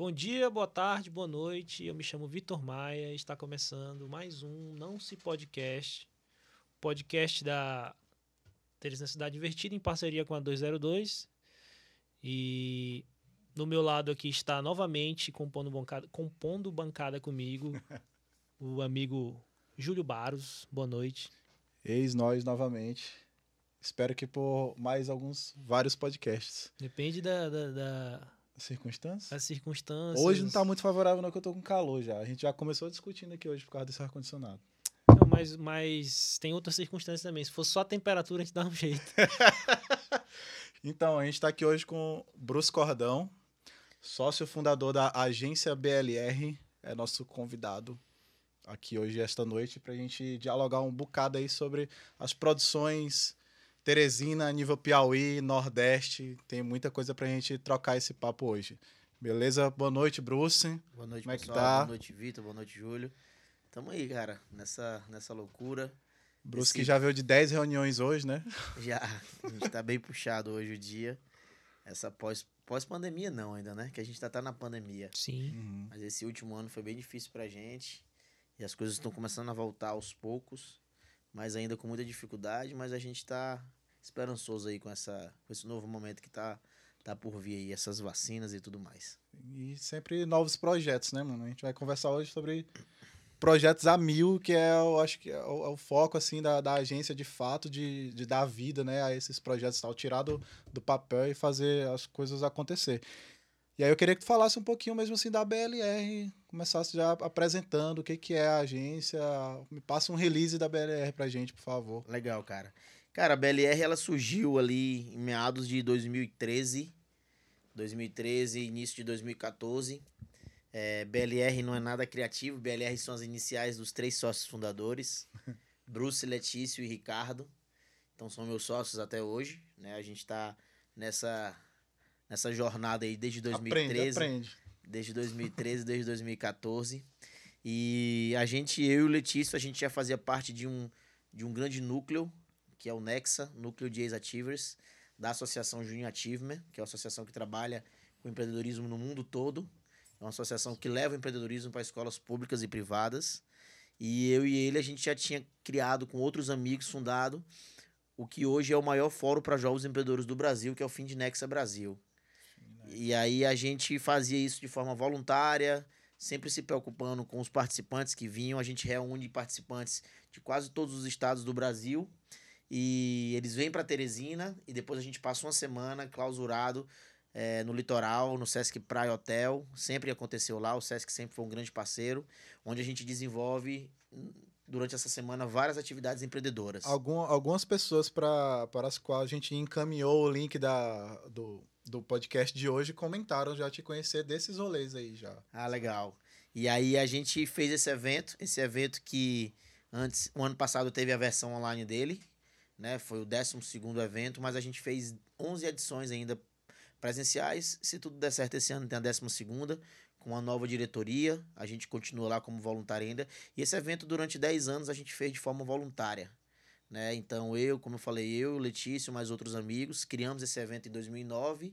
Bom dia, boa tarde, boa noite. Eu me chamo Vitor Maia e está começando mais um Não Se Podcast, podcast da Teresina Cidade Invertida em parceria com a 202. E no meu lado aqui está novamente compondo bancada, compondo bancada comigo o amigo Júlio Baros. Boa noite. Eis nós novamente. Espero que por mais alguns, vários podcasts. Depende da, da, da Circunstâncias? das circunstâncias. Hoje não tá muito favorável, não, que eu tô com calor já. A gente já começou discutindo aqui hoje por causa desse ar-condicionado. Não, mas, mas tem outras circunstâncias também. Se fosse só a temperatura, a gente dá um jeito. Então, a gente tá aqui hoje com Bruce Cordão, sócio fundador da agência BLR, é nosso convidado aqui hoje, esta noite, pra gente dialogar um bocado aí sobre as produções Teresina, nível Piauí, Nordeste. Tem muita coisa pra gente trocar esse papo hoje. Beleza? Boa noite, Bruce. Boa noite, Como é que pessoal. tá? Boa noite, Vitor. Boa noite, Júlio. Tamo aí, cara, nessa, nessa loucura. Bruce Esse- que já veio de 10 reuniões hoje, né? Já, a gente tá bem puxado hoje o dia. Essa pós- pós-pandemia não ainda, né? Que a gente tá, tá na pandemia. Sim. Uhum. Mas esse último ano foi bem difícil pra gente. E as coisas estão começando a voltar aos poucos. Mas ainda com muita dificuldade. Mas a gente tá esperançoso aí com, essa, com esse novo momento que tá, tá por vir aí. Essas vacinas e tudo mais. E sempre novos projetos, né, mano? A gente vai conversar hoje sobre projetos a mil, que é, eu acho que é o, é o foco, assim, da, da agência, de fato, de, de dar vida, né, a esses projetos e tal, tirar do, do papel e fazer as coisas acontecer. E aí eu queria que tu falasse um pouquinho mesmo, assim, da BLR, começasse já apresentando o que, que é a agência, me passa um release da BLR pra gente, por favor. Legal, cara. Cara, a BLR ela surgiu ali em meados de 2013, 2013, início de 2014. É, BLR não é nada criativo, BLR são as iniciais dos três sócios fundadores, Bruce, Letício e Ricardo. Então são meus sócios até hoje, né? A gente tá nessa nessa jornada aí desde 2013 Aprende, aprende. desde 2013, desde 2014. E a gente, eu e o Letício, a gente já fazia parte de um, de um grande núcleo, que é o Nexa, Núcleo de Ex-Achievers, da Associação Junior Achievement, que é uma associação que trabalha com empreendedorismo no mundo todo. É uma associação que leva o empreendedorismo para escolas públicas e privadas. E eu e ele, a gente já tinha criado com outros amigos, fundado o que hoje é o maior fórum para jovens empreendedores do Brasil, que é o Fim de Nexa Brasil. E aí a gente fazia isso de forma voluntária, sempre se preocupando com os participantes que vinham. A gente reúne participantes de quase todos os estados do Brasil. E eles vêm para Teresina e depois a gente passa uma semana clausurado eh, no litoral, no Sesc Praia Hotel. Sempre aconteceu lá, o Sesc sempre foi um grande parceiro, onde a gente desenvolve hum, durante essa semana várias atividades empreendedoras. Algum, algumas pessoas pra, para as quais a gente encaminhou o link da, do, do podcast de hoje comentaram já te conhecer desses rolês aí já. Ah, legal. E aí a gente fez esse evento, esse evento que antes, o ano passado teve a versão online dele, né? Foi o 12 evento, mas a gente fez 11 edições ainda presenciais. Se tudo der certo esse ano tem a 12 com uma nova diretoria. A gente continua lá como voluntário ainda. E esse evento durante 10 anos a gente fez de forma voluntária. Né? Então eu, como eu falei, eu, Letício, mais outros amigos, criamos esse evento em 2009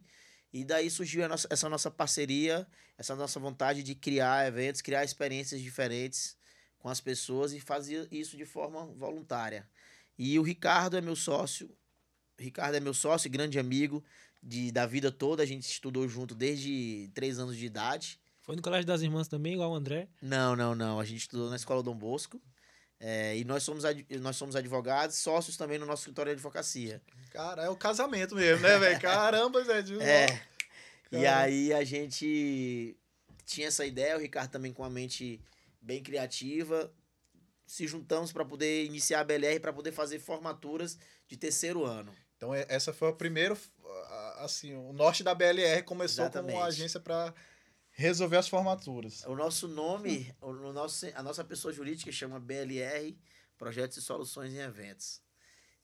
e daí surgiu nossa- essa nossa parceria, essa nossa vontade de criar eventos, criar experiências diferentes com as pessoas e fazer isso de forma voluntária. E o Ricardo é meu sócio, o Ricardo é meu sócio e grande amigo de, da vida toda, a gente estudou junto desde três anos de idade. Foi no Colégio das Irmãs também, igual o André. Não, não, não. A gente estudou na escola Dom Bosco. É, e nós somos, ad- nós somos advogados, sócios também no nosso escritório de advocacia. Cara, é o casamento mesmo, né, velho? Caramba, Zé. de- É. E aí a gente tinha essa ideia, o Ricardo também com a mente bem criativa. Se juntamos para poder iniciar a BLR, para poder fazer formaturas de terceiro ano. Então, é- essa foi a primeira, a- assim, o norte da BLR começou como Exatamente. uma agência para resolver as formaturas. O nosso nome, o o nosso, a nossa pessoa jurídica chama BLR, Projetos e Soluções em Eventos.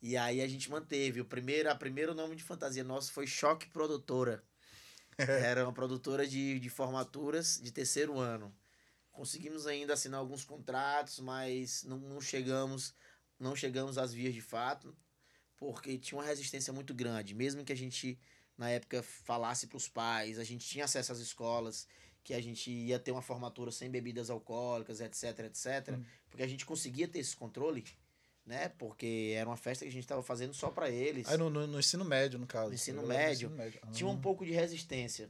E aí a gente manteve. O primeiro, a primeiro nome de fantasia nosso foi Choque Produtora. Era uma produtora de, de formaturas de terceiro ano. Conseguimos ainda assinar alguns contratos, mas não, não chegamos não chegamos às vias de fato, porque tinha uma resistência muito grande. Mesmo que a gente, na época, falasse para os pais, a gente tinha acesso às escolas, que a gente ia ter uma formatura sem bebidas alcoólicas, etc, etc, Hum. porque a gente conseguia ter esse controle, né? Porque era uma festa que a gente estava fazendo só para eles. Aí no, no- no ensino médio, no caso. No ensino médio, ensino médio. tinha um Ah. pouco de resistência.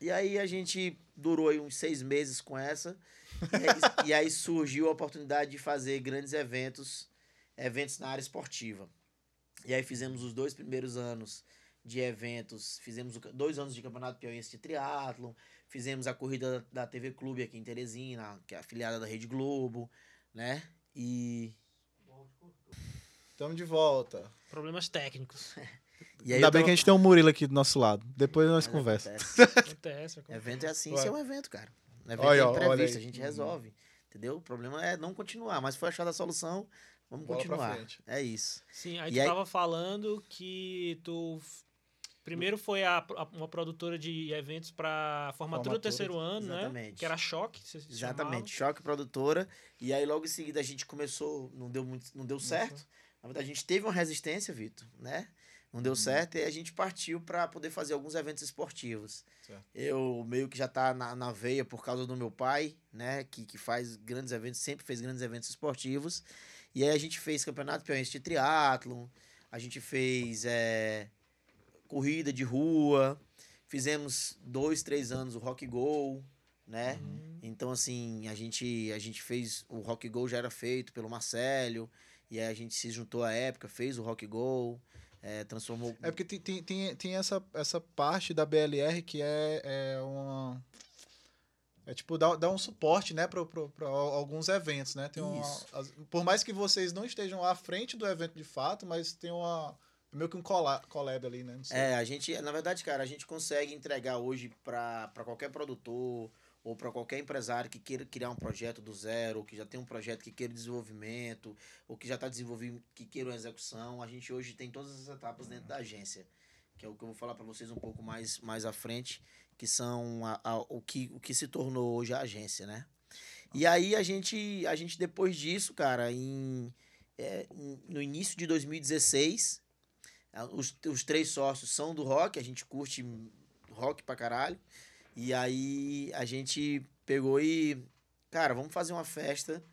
E aí a gente durou aí uns seis meses com essa. E aí, e aí surgiu a oportunidade de fazer grandes eventos, eventos na área esportiva. E aí fizemos os dois primeiros anos de eventos, fizemos dois anos de campeonato piauiense de triatlon, fizemos a corrida da, TV Clube aqui em Teresina, que é afiliada da Rede Globo, né? E, Tamo de volta. Problemas técnicos. e aí Ainda bem tava- que a gente tem um Murilo aqui do nosso lado. Depois nós conversamos. acontece. Acontece. Evento é assim, isso é um evento, cara. Evento Olha, é imprevisto, a gente resolve. Entendeu? O problema é não continuar, mas foi achada a solução, vamos Bola continuar. É isso. Sim, aí E tu aí- tava falando que tu. Primeiro foi a, a- uma produtora de eventos para formatura do Formatura, terceiro ano, né? exatamente. Que era choque. Exatamente. Choque produtora. E aí logo em seguida a gente começou, não deu muito, não deu certo. Na verdade, a gente teve uma resistência, Vitor, né? Não Uhum. deu certo e a gente partiu para poder fazer alguns eventos esportivos. Certo. Eu meio que já tá na, na veia por causa do meu pai, né? Que, que faz grandes eventos, sempre fez grandes eventos esportivos. E aí a gente fez campeonato piauiense de triatlon, a gente fez é, corrida de rua, fizemos dois, três anos o Rock Go, né? Hum, Então, assim, a gente, a gente fez. O Rock Go já era feito pelo Marcelo. E aí a gente se juntou à época, fez o Rock Go, é, transformou. É porque tem, tem, tem, tem essa, essa parte da BLR que é, é uma. É tipo, dá, dá um suporte, né, para alguns eventos, né? Tem uma, as- por mais que vocês não estejam à frente do evento de fato, mas tem uma. meio que um cola- collab ali, né? É, a gente, na verdade, cara, a gente consegue entregar hoje para qualquer produtor ou para qualquer empresário que queira criar um projeto do zero, ou que já tem um projeto que queira desenvolvimento, ou que já está desenvolvendo, que queira uma execução. A gente hoje tem todas as etapas dentro da agência, que é o que eu vou falar para vocês um pouco mais, mais à frente, que são a- a- o, que, o que se tornou hoje a agência, né? E aí a gente, a gente depois disso, cara, em, é, no início de 2016, ah, os, os três sócios são do rock, a gente curte rock pra caralho. E aí a gente pegou e, cara, vamos fazer uma festa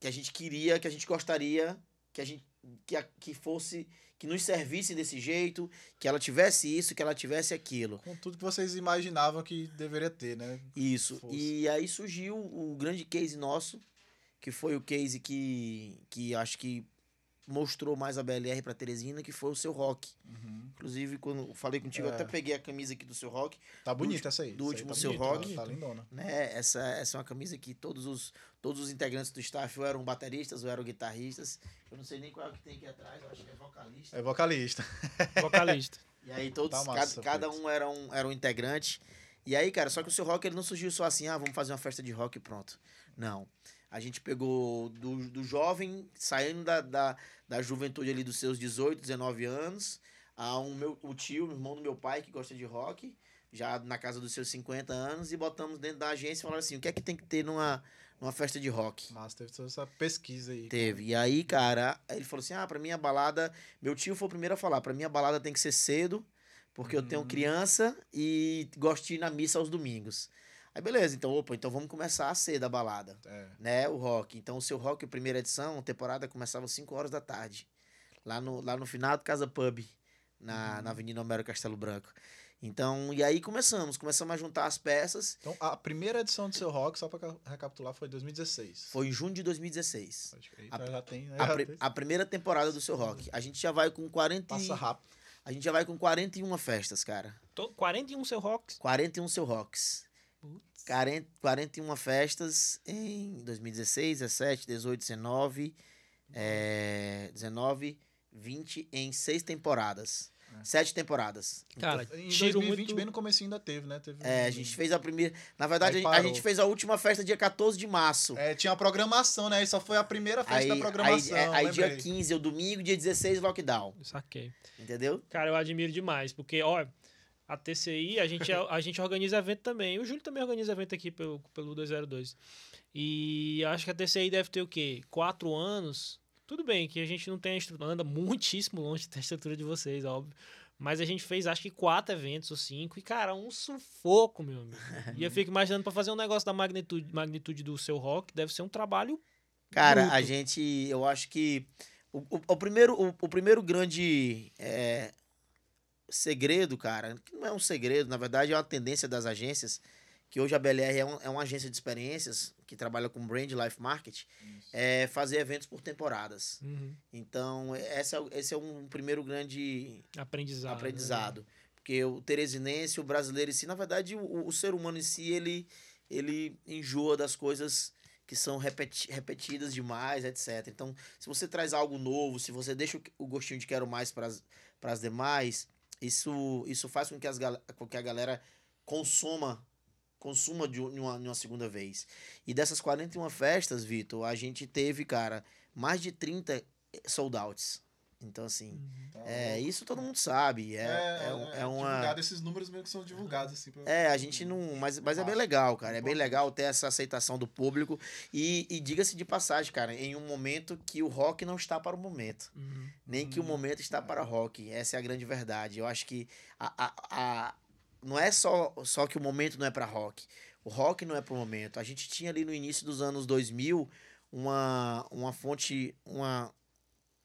que a gente queria, que a gente gostaria, que a gente que, a- que fosse que nos servisse desse jeito, que ela tivesse isso, que ela tivesse aquilo. Com tudo que vocês imaginavam que deveria ter, né? Isso. Fosse. E aí surgiu o grande case nosso, que foi o case que, que acho que mostrou mais a BLR pra Teresina, que foi o seu rock. Inclusive, quando eu falei contigo, eu É. até peguei a camisa aqui do seu rock. Tá bonita essa aí. do Essa aí último tá seu bonita, rock. Tá, lindona. Né? Essa, essa é uma camisa que todos os, todos os integrantes do staff ou eram bateristas ou eram guitarristas. Eu não sei nem qual é o que tem aqui atrás, eu acho que é vocalista. É vocalista. vocalista. E aí todos, Tá cada, massa, cada um era um, era um integrante. E aí, cara, só que o seu rock ele não surgiu só assim, ah, vamos fazer uma festa de rock e pronto. Não. A gente pegou do, do jovem, saindo da, da, da juventude ali dos seus 18, 19 anos, a um meu, o tio, o irmão do meu pai, que gosta de rock, já na casa dos seus 50 anos, e botamos dentro da agência e falaram assim, o que é que tem que ter numa, numa festa de rock? Mas teve toda essa pesquisa aí. Teve. E aí, cara, ele falou assim: ah, pra mim a balada. Meu tio foi o primeiro a falar: pra mim a balada tem que ser cedo, porque eu tenho Hum. criança e gosto de ir na missa aos domingos. Aí, beleza, então, opa, então vamos começar a cedo a balada, É. né? O rock. Então, o seu rock, a primeira edição, a temporada começava às 5 horas da tarde, lá no, lá no final do Casa Pub, na, na Avenida Homero Castelo Branco. Então, e aí começamos, começamos a juntar as peças. Então, a primeira edição do seu rock, só pra ca- recapitular, foi em 2016. Foi em junho de 2016. Pode crer. A- Então já tem, né? A, Já pri- tem- a primeira temporada do seu rock. A gente já vai com 40 e- Passa rápido. A gente já vai com 41 festas, cara. Tô- 41 seu rocks. 41 seu rocks. Putz. 40, 41 festas em 2016, 17, 18, 19, é, 19, 20 em seis temporadas. É. Sete temporadas. Cara, Em tiro 2020, muito... bem no começo ainda teve, né? Teve É, um- a gente fez a primeira. Na verdade, Aí a, a gente fez a última festa dia 14 de março. É, tinha a programação, né? Aí só foi a primeira festa aí, da aí, programação. é, aí dia lembrei. 15 é o domingo, dia 16 lockdown. Saquei. Entendeu? Cara, eu admiro demais, porque, ó, a TCI, a gente, a gente organiza evento também. O Júlio também organiza evento aqui pelo, pelo 202. E acho que a TCI deve ter o quê? Quatro anos. Tudo bem que a gente não tem a estrutura, anda muitíssimo longe da estrutura de vocês, óbvio. Mas a gente fez acho que quatro eventos ou cinco. E, cara, um sufoco, meu amigo. e eu fico imaginando pra fazer um negócio da magnitude, magnitude do seu rock, deve ser um trabalho. Cara, a bruto. gente, eu acho que o, o, o primeiro, o, o primeiro grande é, segredo, cara, que não é um segredo, na verdade é uma tendência das agências, que hoje a BLR é, um- é uma agência de experiências que trabalha com brand life market, é fazer eventos por temporadas. Uhum. Então, esse é, o- esse é um primeiro grande Aprendizado. né? aprendizado. Porque o teresinense, o brasileiro em si, na verdade, o, o ser humano em si, ele, ele enjoa das coisas que são repeti- repetidas demais, etc. Então, se você traz algo novo, se você deixa o, o gostinho de quero mais para as demais, isso, isso faz com que, as, com que a galera consuma consuma um- de uma, de uma segunda vez. E dessas 41 festas, Vitor, a gente teve, cara, mais de 30 sold outs. Então, assim, Uhum. é, isso todo mundo sabe. É, é, um- é uma. divulgado, esses números mesmo que são divulgados, assim. pra- É, a gente não. Mas, mas é bem legal, cara. É bem legal ter essa aceitação do público. E, e diga-se de passagem, cara, em um momento que o rock não está para o momento. Uhum. Nem que o Hum, momento está para rock. Essa é a grande verdade. Eu acho que a, a, a- não é só, só que o momento não é para rock. O rock não é para o momento. A gente tinha ali no início dos anos 2000 uma, uma fonte, uma,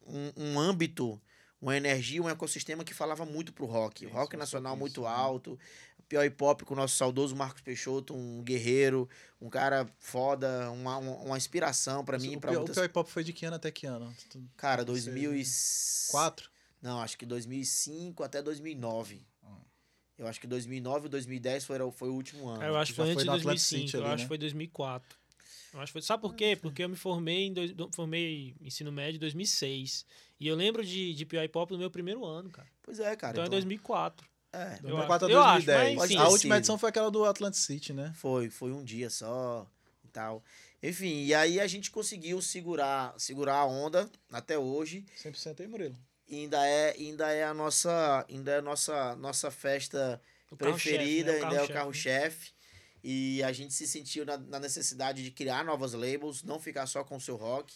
um, um âmbito, uma energia, um ecossistema que falava muito pro rock. O Isso, rock nacional sobre muito isso, né? alto. Pior hip hop com o nosso saudoso Marcos Peixoto, um guerreiro, um cara foda, uma, uma, inspiração para mim o, para pior, o muitas... pior hip hop foi de que ano até que ano? Cara, Não sei. 2004? Quatro? Não, acho que 2005 até 2009. Hum. Eu acho que 2009 e 2010 foi, foi o último ano. Eu acho que foi antes de no Atlantic 2005. City eu ali, acho né? que foi 2004. Eu acho que foi... Sabe por quê? Porque eu me formei em dois... formei ensino médio em 2006. E eu lembro de, de Pior Hip Hop no meu primeiro ano, cara. Pois é, cara. então, é 2004. é, Eu 2004 a acho- eu acho, 2010. mas, enfim. a última edição foi aquela do Atlantic City, né? foi, foi um dia só e tal. Enfim, e aí a gente conseguiu segurar, segurar a onda até hoje. 100% aí, Murilo. E ainda é, ainda é a nossa, ainda é a nossa, nossa festa O preferida, né? O ainda é o carro-chefe, né? carro-chefe. E a gente se sentiu na, na necessidade de criar novas labels, não ficar só com o seu rock.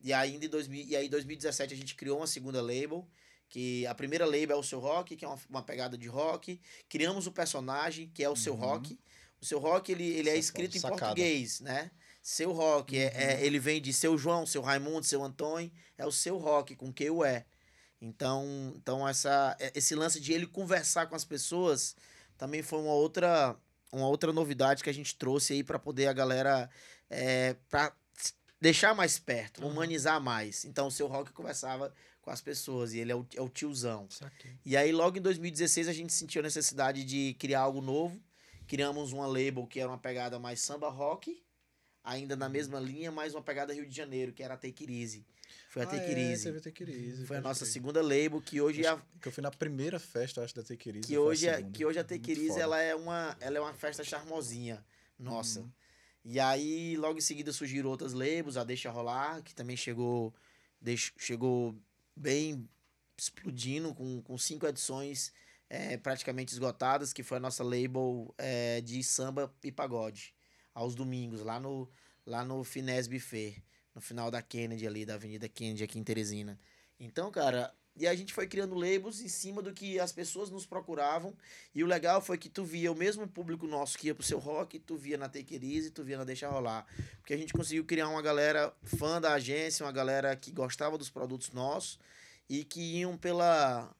E ainda em 2000, e aí em 2017 a gente criou uma segunda label, que a primeira label é o seu rock, que é uma, uma pegada de rock. Criamos o personagem, que é o seu Uhum. rock. O seu rock, ele, ele é Sacada, escrito em sacada. português, né? Seu rock, é, é- ele vem de seu João, seu Raimundo, seu Antônio, é o seu rock, com que o é. Então, então essa, é- esse lance de ele conversar com as pessoas também foi uma outra, uma outra novidade que a gente trouxe aí para poder a galera é, para deixar mais perto, Uhum. humanizar mais. Então o seu rock conversava com as pessoas e ele é o, é o tiozão. E aí, logo em 2016, a gente sentiu a necessidade de criar algo novo. Criamos uma label que era uma pegada mais samba rock, ainda na mesma linha, mas uma pegada Rio de Janeiro, que era a Take It Easy. Foi a Ah, Take It é, Easy. Take It Easy, Foi a nossa crer. segunda label, que hoje é a, Que eu fui na primeira festa, acho, da Take It Easy. que hoje, é, que hoje a Take It Easy, ela é uma, ela é uma festa charmosinha. Nossa. Uhum. E aí, logo em seguida, surgiram outras labels, a Deixa Rolar, que também chegou, deix- chegou bem explodindo, com, com cinco edições é, praticamente esgotadas, que foi a nossa label é, de samba e pagode, aos domingos, lá no, lá no Finesse Buffet, no final da Kennedy ali, da Avenida Kennedy, aqui em Teresina. Então, cara, e a gente foi criando labels em cima do que as pessoas nos procuravam, e o legal foi que tu via o mesmo público nosso que ia pro seu rock, tu via na Take It tu via na Deixa Rolar. Porque a gente conseguiu criar uma galera fã da agência, uma galera que gostava dos produtos nossos e que iam pela,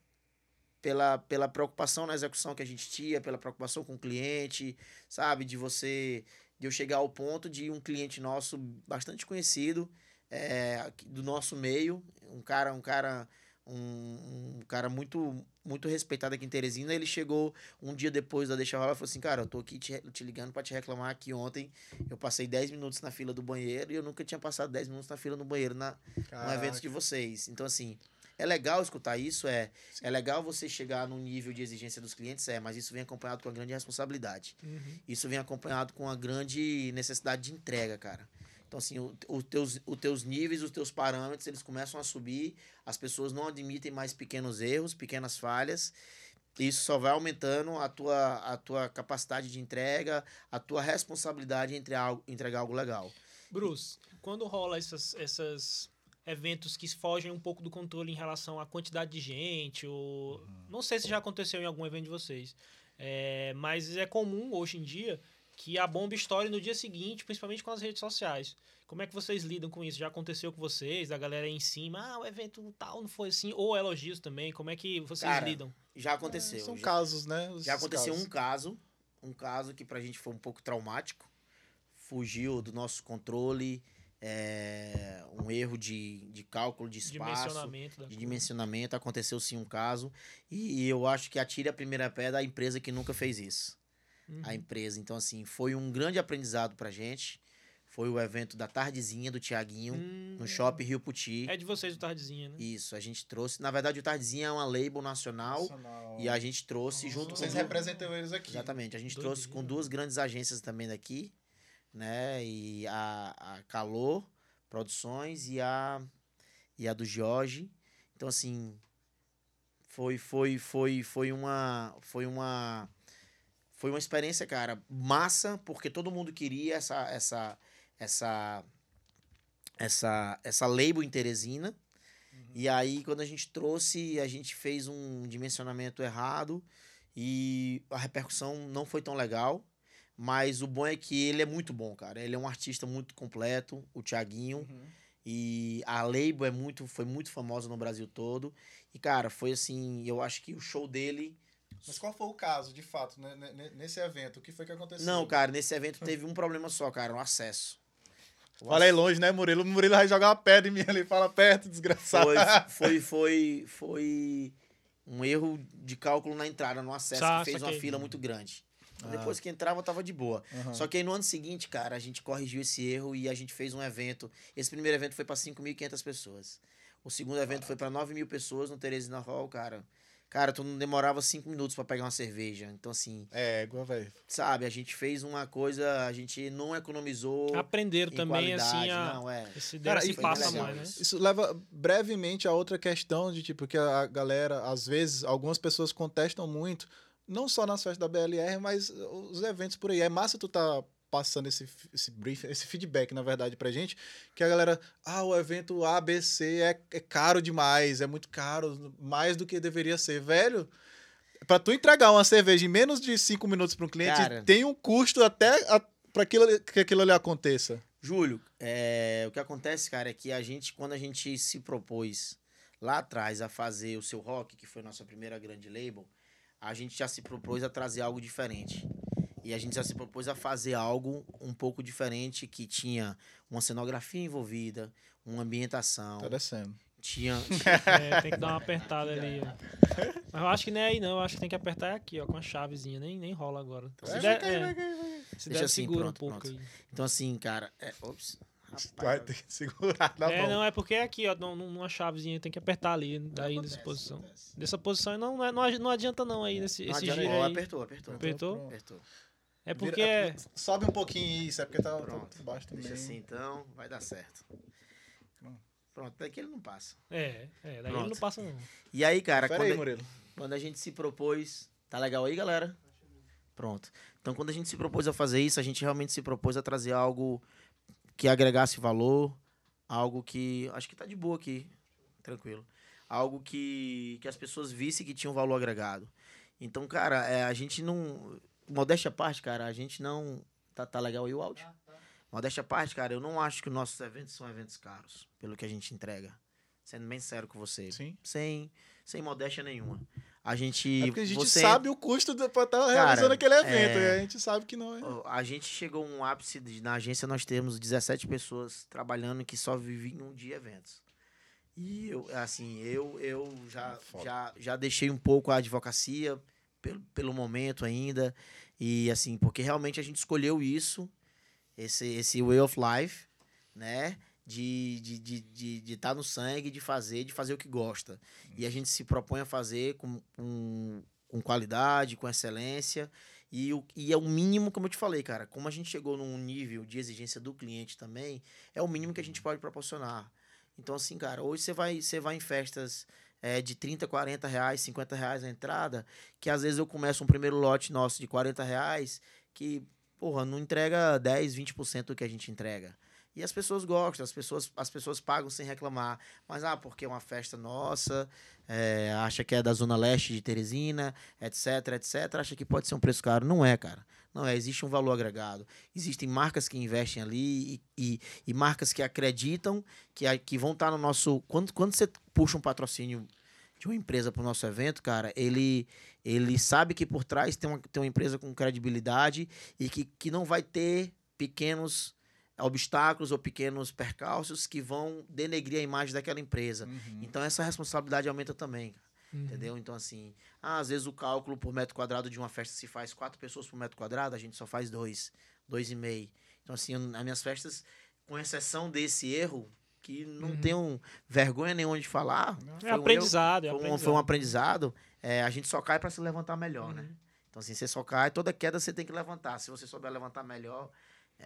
pela, pela preocupação na execução que a gente tinha, pela preocupação com o cliente, sabe? De você. De eu chegar ao ponto de um cliente nosso bastante conhecido é, do nosso meio, um cara, um cara um, um cara muito muito respeitado aqui em Teresina, ele chegou um dia depois da Deixa Rolar e falou assim, cara, eu tô aqui te, te ligando pra te reclamar que ontem eu passei 10 minutos na fila do banheiro e eu nunca tinha passado 10 minutos na fila no banheiro na, no Caraca. evento de vocês. Então, assim, é legal escutar isso, é. É legal você chegar num nível de exigência dos clientes, é, mas isso vem acompanhado com uma grande responsabilidade. Uhum. Isso vem acompanhado com uma grande necessidade de entrega, cara. Então, assim, o, o teus, os teus níveis, os teus parâmetros, eles começam a subir, as pessoas não admitem mais pequenos erros, pequenas falhas. Isso só vai aumentando a tua, a tua capacidade de entrega, a tua responsabilidade em entre algo, entregar algo legal. Bruce, quando rola essas, essas eventos que fogem um pouco do controle em relação à quantidade de gente, ou... Não sei se já aconteceu em algum evento de vocês. É, mas é comum hoje em dia que a bomba estoure no dia seguinte, principalmente com as redes sociais. Como é que vocês lidam com isso? Já aconteceu com vocês? A galera aí em cima, ah, o evento tal não foi assim, ou elogios também. Como é que vocês Cara, lidam? Já aconteceu. São já, casos, né? Os já aconteceu casos. um caso, um caso que pra gente foi um pouco traumático. Fugiu do nosso controle, é, um erro de, de cálculo de espaço. Dimensionamento de coisa. dimensionamento, aconteceu sim um caso. E, eu acho que atire a primeira pedra a empresa que nunca fez isso. Uhum. A empresa. Então, assim, foi um grande aprendizado pra gente. Foi o evento da tardezinha do Tiaguinho, Hum, no Shopping Rio Puti. É de vocês o Tardezinha, né? Isso, a gente trouxe. Na verdade, o Tardezinha é uma label nacional. Nacional. E a gente trouxe junto Vocês com. representam eles aqui. Exatamente. A gente Doideira. trouxe com duas grandes agências também daqui, né? E a, a Calor Produções e a, e a do Jorge. Então, assim, foi, foi, foi, foi uma. Foi uma. Foi uma experiência, cara, massa, porque todo mundo queria essa. essa essa essa essa label em Teresina. E aí quando a gente trouxe, a gente fez um dimensionamento errado e a repercussão não foi tão legal. Mas o bom é que ele é muito bom, cara. Ele é um artista muito completo, o Thiaguinho. Uhum. E a label é muito, foi muito famosa no Brasil todo. E, cara, foi assim, eu acho que o show dele. Mas qual foi o caso, de fato, né, ne- ne- nesse evento? O que foi que aconteceu? Não, cara, nesse evento teve um problema só, cara, o acesso. O Fala aí longe, né, Murilo? O Murilo vai jogar uma pedra em mim ali. Fala perto, desgraçado. Foi, foi, foi, foi um erro de cálculo na entrada, no acesso, Sa- que fez uma fila muito grande. Então, Ah. Depois que entrava, tava de boa. Aham. Só que aí no ano seguinte, cara, a gente corrigiu esse erro e a gente fez um evento. Esse primeiro evento foi para 5.500 pessoas. O segundo evento foi para 9 mil pessoas no Teresina Hall, cara. Cara, tu não demorava cinco minutos para pegar uma cerveja. Então, assim, É, igual, velho. sabe, a gente fez uma coisa, a gente não economizou. Aprenderam também, assim, qualidade, a... Não, é. esse, Cara, e- passo a legal mais, né? isso. Isso leva brevemente a outra questão de tipo que a galera, às vezes, algumas pessoas contestam muito, não só nas festas da BLR, mas os eventos por aí. É massa tu tá passando esse, esse brief, esse feedback, na verdade, pra gente, que a galera, ah, o evento ABC é, é caro demais, é muito caro, mais do que deveria ser. Velho, pra tu entregar uma cerveja em menos de cinco minutos pra um cliente, Cara. tem um custo até a, pra aquilo, que aquilo ali aconteça. Júlio, é, o que acontece, cara, é que a gente, quando a gente se propôs lá atrás a fazer o seu rock, que foi nossa primeira grande label, a gente já se propôs a trazer algo diferente. E a gente já se propôs a fazer algo um pouco diferente, que tinha uma cenografia envolvida, uma ambientação, Tá descendo. tinha... É, tem que dar uma apertada ali. ó. Mas eu acho que nem é aí, não. Eu acho que tem que apertar aqui, ó, com a chavezinha. Nem, nem rola agora. Se Vai, der, vai, é, se Deixa der assim, segura pronto, um pouco pronto. aí. Então, assim, cara... É, ops, Vai ter que segurar na é, mão. não, é porque é aqui, ó, num- numa chavezinha, tem que apertar ali, daí nessa posição. acontece. Dessa posição não, não, é- não adi- não adianta não aí, nesse Não esse giro aí. apertou, apertou. Apertou? Apertou. É Vira- porque... é porque- Sobe um pouquinho isso, é porque tá, tá Pronto. baixo também. Deixa assim, então, vai dar certo. Pronto. Daqui ele não passa. É, é, daí ele Pronto. não passa não. E aí, cara, quando, aí, Murilo. quando a gente se propôs. Tá legal aí, galera? Pronto. Então, quando a gente se propôs a fazer isso, a gente realmente se propôs a trazer algo que agregasse valor, algo que. Acho que tá de boa aqui, tranquilo. Algo que, que as pessoas vissem que tinha um valor agregado. Então, cara, é, a gente não. Modéstia à parte, cara, a gente não. Tá, tá legal aí o áudio? Modéstia à parte, cara, eu não acho que os nossos eventos são eventos caros, pelo que a gente entrega. Sendo bem sério com você. Sim. Sem, sem modéstia nenhuma. A gente. É porque a gente você- sabe o custo de- pra estar Cara, realizando aquele evento. é- E a gente sabe que não é. A gente chegou a um ápice de, na agência nós temos 17 pessoas trabalhando que só viviam de eventos. E eu, assim, eu, eu já, Foda. já, já deixei um pouco a advocacia pelo, pelo momento ainda. E assim, porque realmente a gente escolheu isso, esse, esse way of life, né? De estar de, de, de, de tá no sangue, de fazer, de fazer o que gosta. E a gente se propõe a fazer com, com, com qualidade, com excelência. E, o, e é o mínimo, como eu te falei, cara. Como a gente chegou num nível de exigência do cliente também, é o mínimo que a gente pode proporcionar. Então, assim, cara, hoje você vai, você vai em festas é, de 30, 40 reais, 50 reais a entrada, que às vezes eu começo um primeiro lote nosso de 40 reais, que, porra, não entrega 10, 20% do que a gente entrega. E as pessoas gostam, as pessoas, as pessoas pagam sem reclamar. Mas, ah, porque é uma festa nossa, é, acha que é da Zona Leste de Teresina, etc, etc, acha que pode ser um preço caro. Não é, cara. Não é, existe um valor agregado. Existem marcas que investem ali e, e, e marcas que acreditam que, que vão estar no nosso. Quando, quando você puxa um patrocínio de uma empresa para o nosso evento, cara, ele, ele sabe que por trás tem uma, tem uma empresa com credibilidade e que, que não vai ter pequenos obstáculos ou pequenos percalços que vão denegrir a imagem daquela empresa. Uhum. Então essa responsabilidade aumenta também, Uhum. entendeu? Então assim, ah, às vezes o cálculo por metro quadrado de uma festa se faz quatro pessoas por metro quadrado, a gente só faz dois, dois e meio. Então assim, eu- as minhas festas, com exceção desse erro, que não Uhum. tenho vergonha nenhuma de falar, É foi um erro- aprendizado, é foi um, aprendizado. foi um aprendizado, é, a gente só cai para se levantar melhor, né? Uhum. Então, assim, você só cai, toda queda você tem que levantar. Se você souber levantar melhor,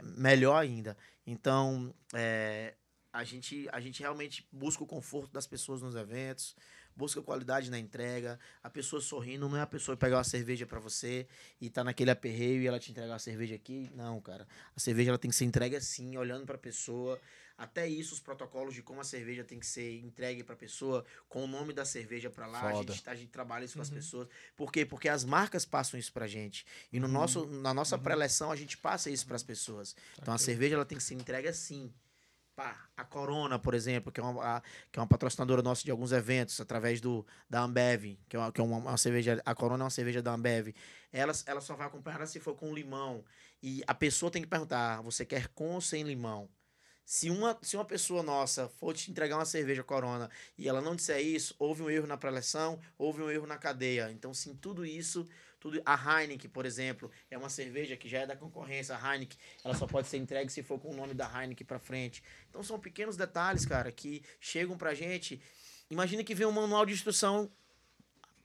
melhor ainda. Então, é, a, gente, a gente realmente busca o conforto das pessoas nos eventos, busca qualidade na entrega, a pessoa sorrindo, não é a pessoa pegar uma cerveja para você e tá naquele aperreio e ela te entregar a cerveja aqui. Não, cara. A cerveja ela tem que ser entregue assim, olhando para a pessoa. Até isso, os protocolos de como a cerveja tem que ser entregue para a pessoa, com o nome da cerveja para lá. A gente, a gente trabalha isso com as Uhum. pessoas. Por quê? Porque as marcas passam isso pra gente. E no Uhum. nosso, na nossa pré-eleção, a gente passa isso para as pessoas. Então a cerveja ela tem que ser entregue assim. Pá, a Corona, por exemplo, que é, uma, a- que é uma patrocinadora nossa de alguns eventos, através do, da Ambev, que é, uma, que é uma, uma cerveja. A Corona é uma cerveja da Ambev. Ela, ela só vai acompanhar se for com limão. E a pessoa tem que perguntar: você quer com ou sem limão? Se uma, se uma pessoa nossa for te entregar uma cerveja Corona e ela não disser isso, houve um erro na preleção, houve um erro na cadeia. Então, sim, tudo isso, tudo a Heineken, por exemplo, é uma cerveja que já é da concorrência. A Heineken, ela só pode ser entregue se for com o nome da Heineken pra frente. Então, são pequenos detalhes, cara, que chegam pra gente. Imagina que vem um manual de instrução,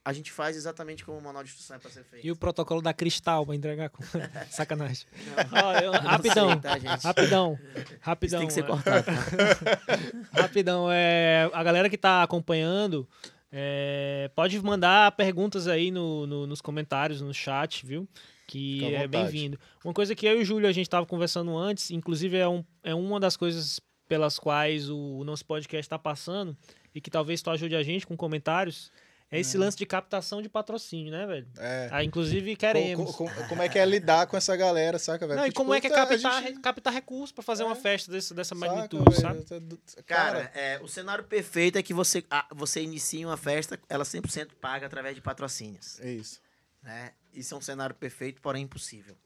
a gente faz exatamente como o manual de instrução é pra ser feito. E o protocolo da Cristal pra entregar com. Sacanagem. Não, eu- rapidão, sei, tá, gente? rapidão, Isso rapidão. tem que ser é, cortado. tá? Rapidão, é, a galera que tá acompanhando, é, pode mandar perguntas aí no, no- nos comentários, no chat, viu? Que é bem-vindo. Uma coisa que eu e o Júlio a gente tava conversando antes, inclusive é, um, é uma das coisas pelas quais o, nosso podcast está passando e que talvez tu ajude a gente com comentários, é esse lance de captação de patrocínio, né, velho? É. Ah, inclusive queremos. co- co- como é que é lidar com essa galera, saca, velho? Não, e como tipo, é que é a captar, gente- captar recursos pra fazer uma É. festa desse, dessa saca, magnitude, velho? sabe? Cara, é, o cenário perfeito é que você, ah, você inicia uma festa, ela 100% paga através de patrocínios. É isso. Né? Isso é um cenário perfeito, porém impossível.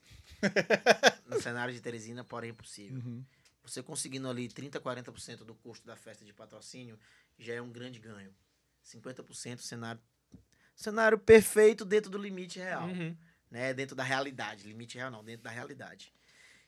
no cenário de Teresina, porém impossível. Uhum. Você conseguindo ali 30%, 40% do custo da festa de patrocínio, já é um grande ganho. 50% cenário, cenário perfeito dentro do limite real Uhum. né? Dentro da realidade. Limite real não, dentro da realidade.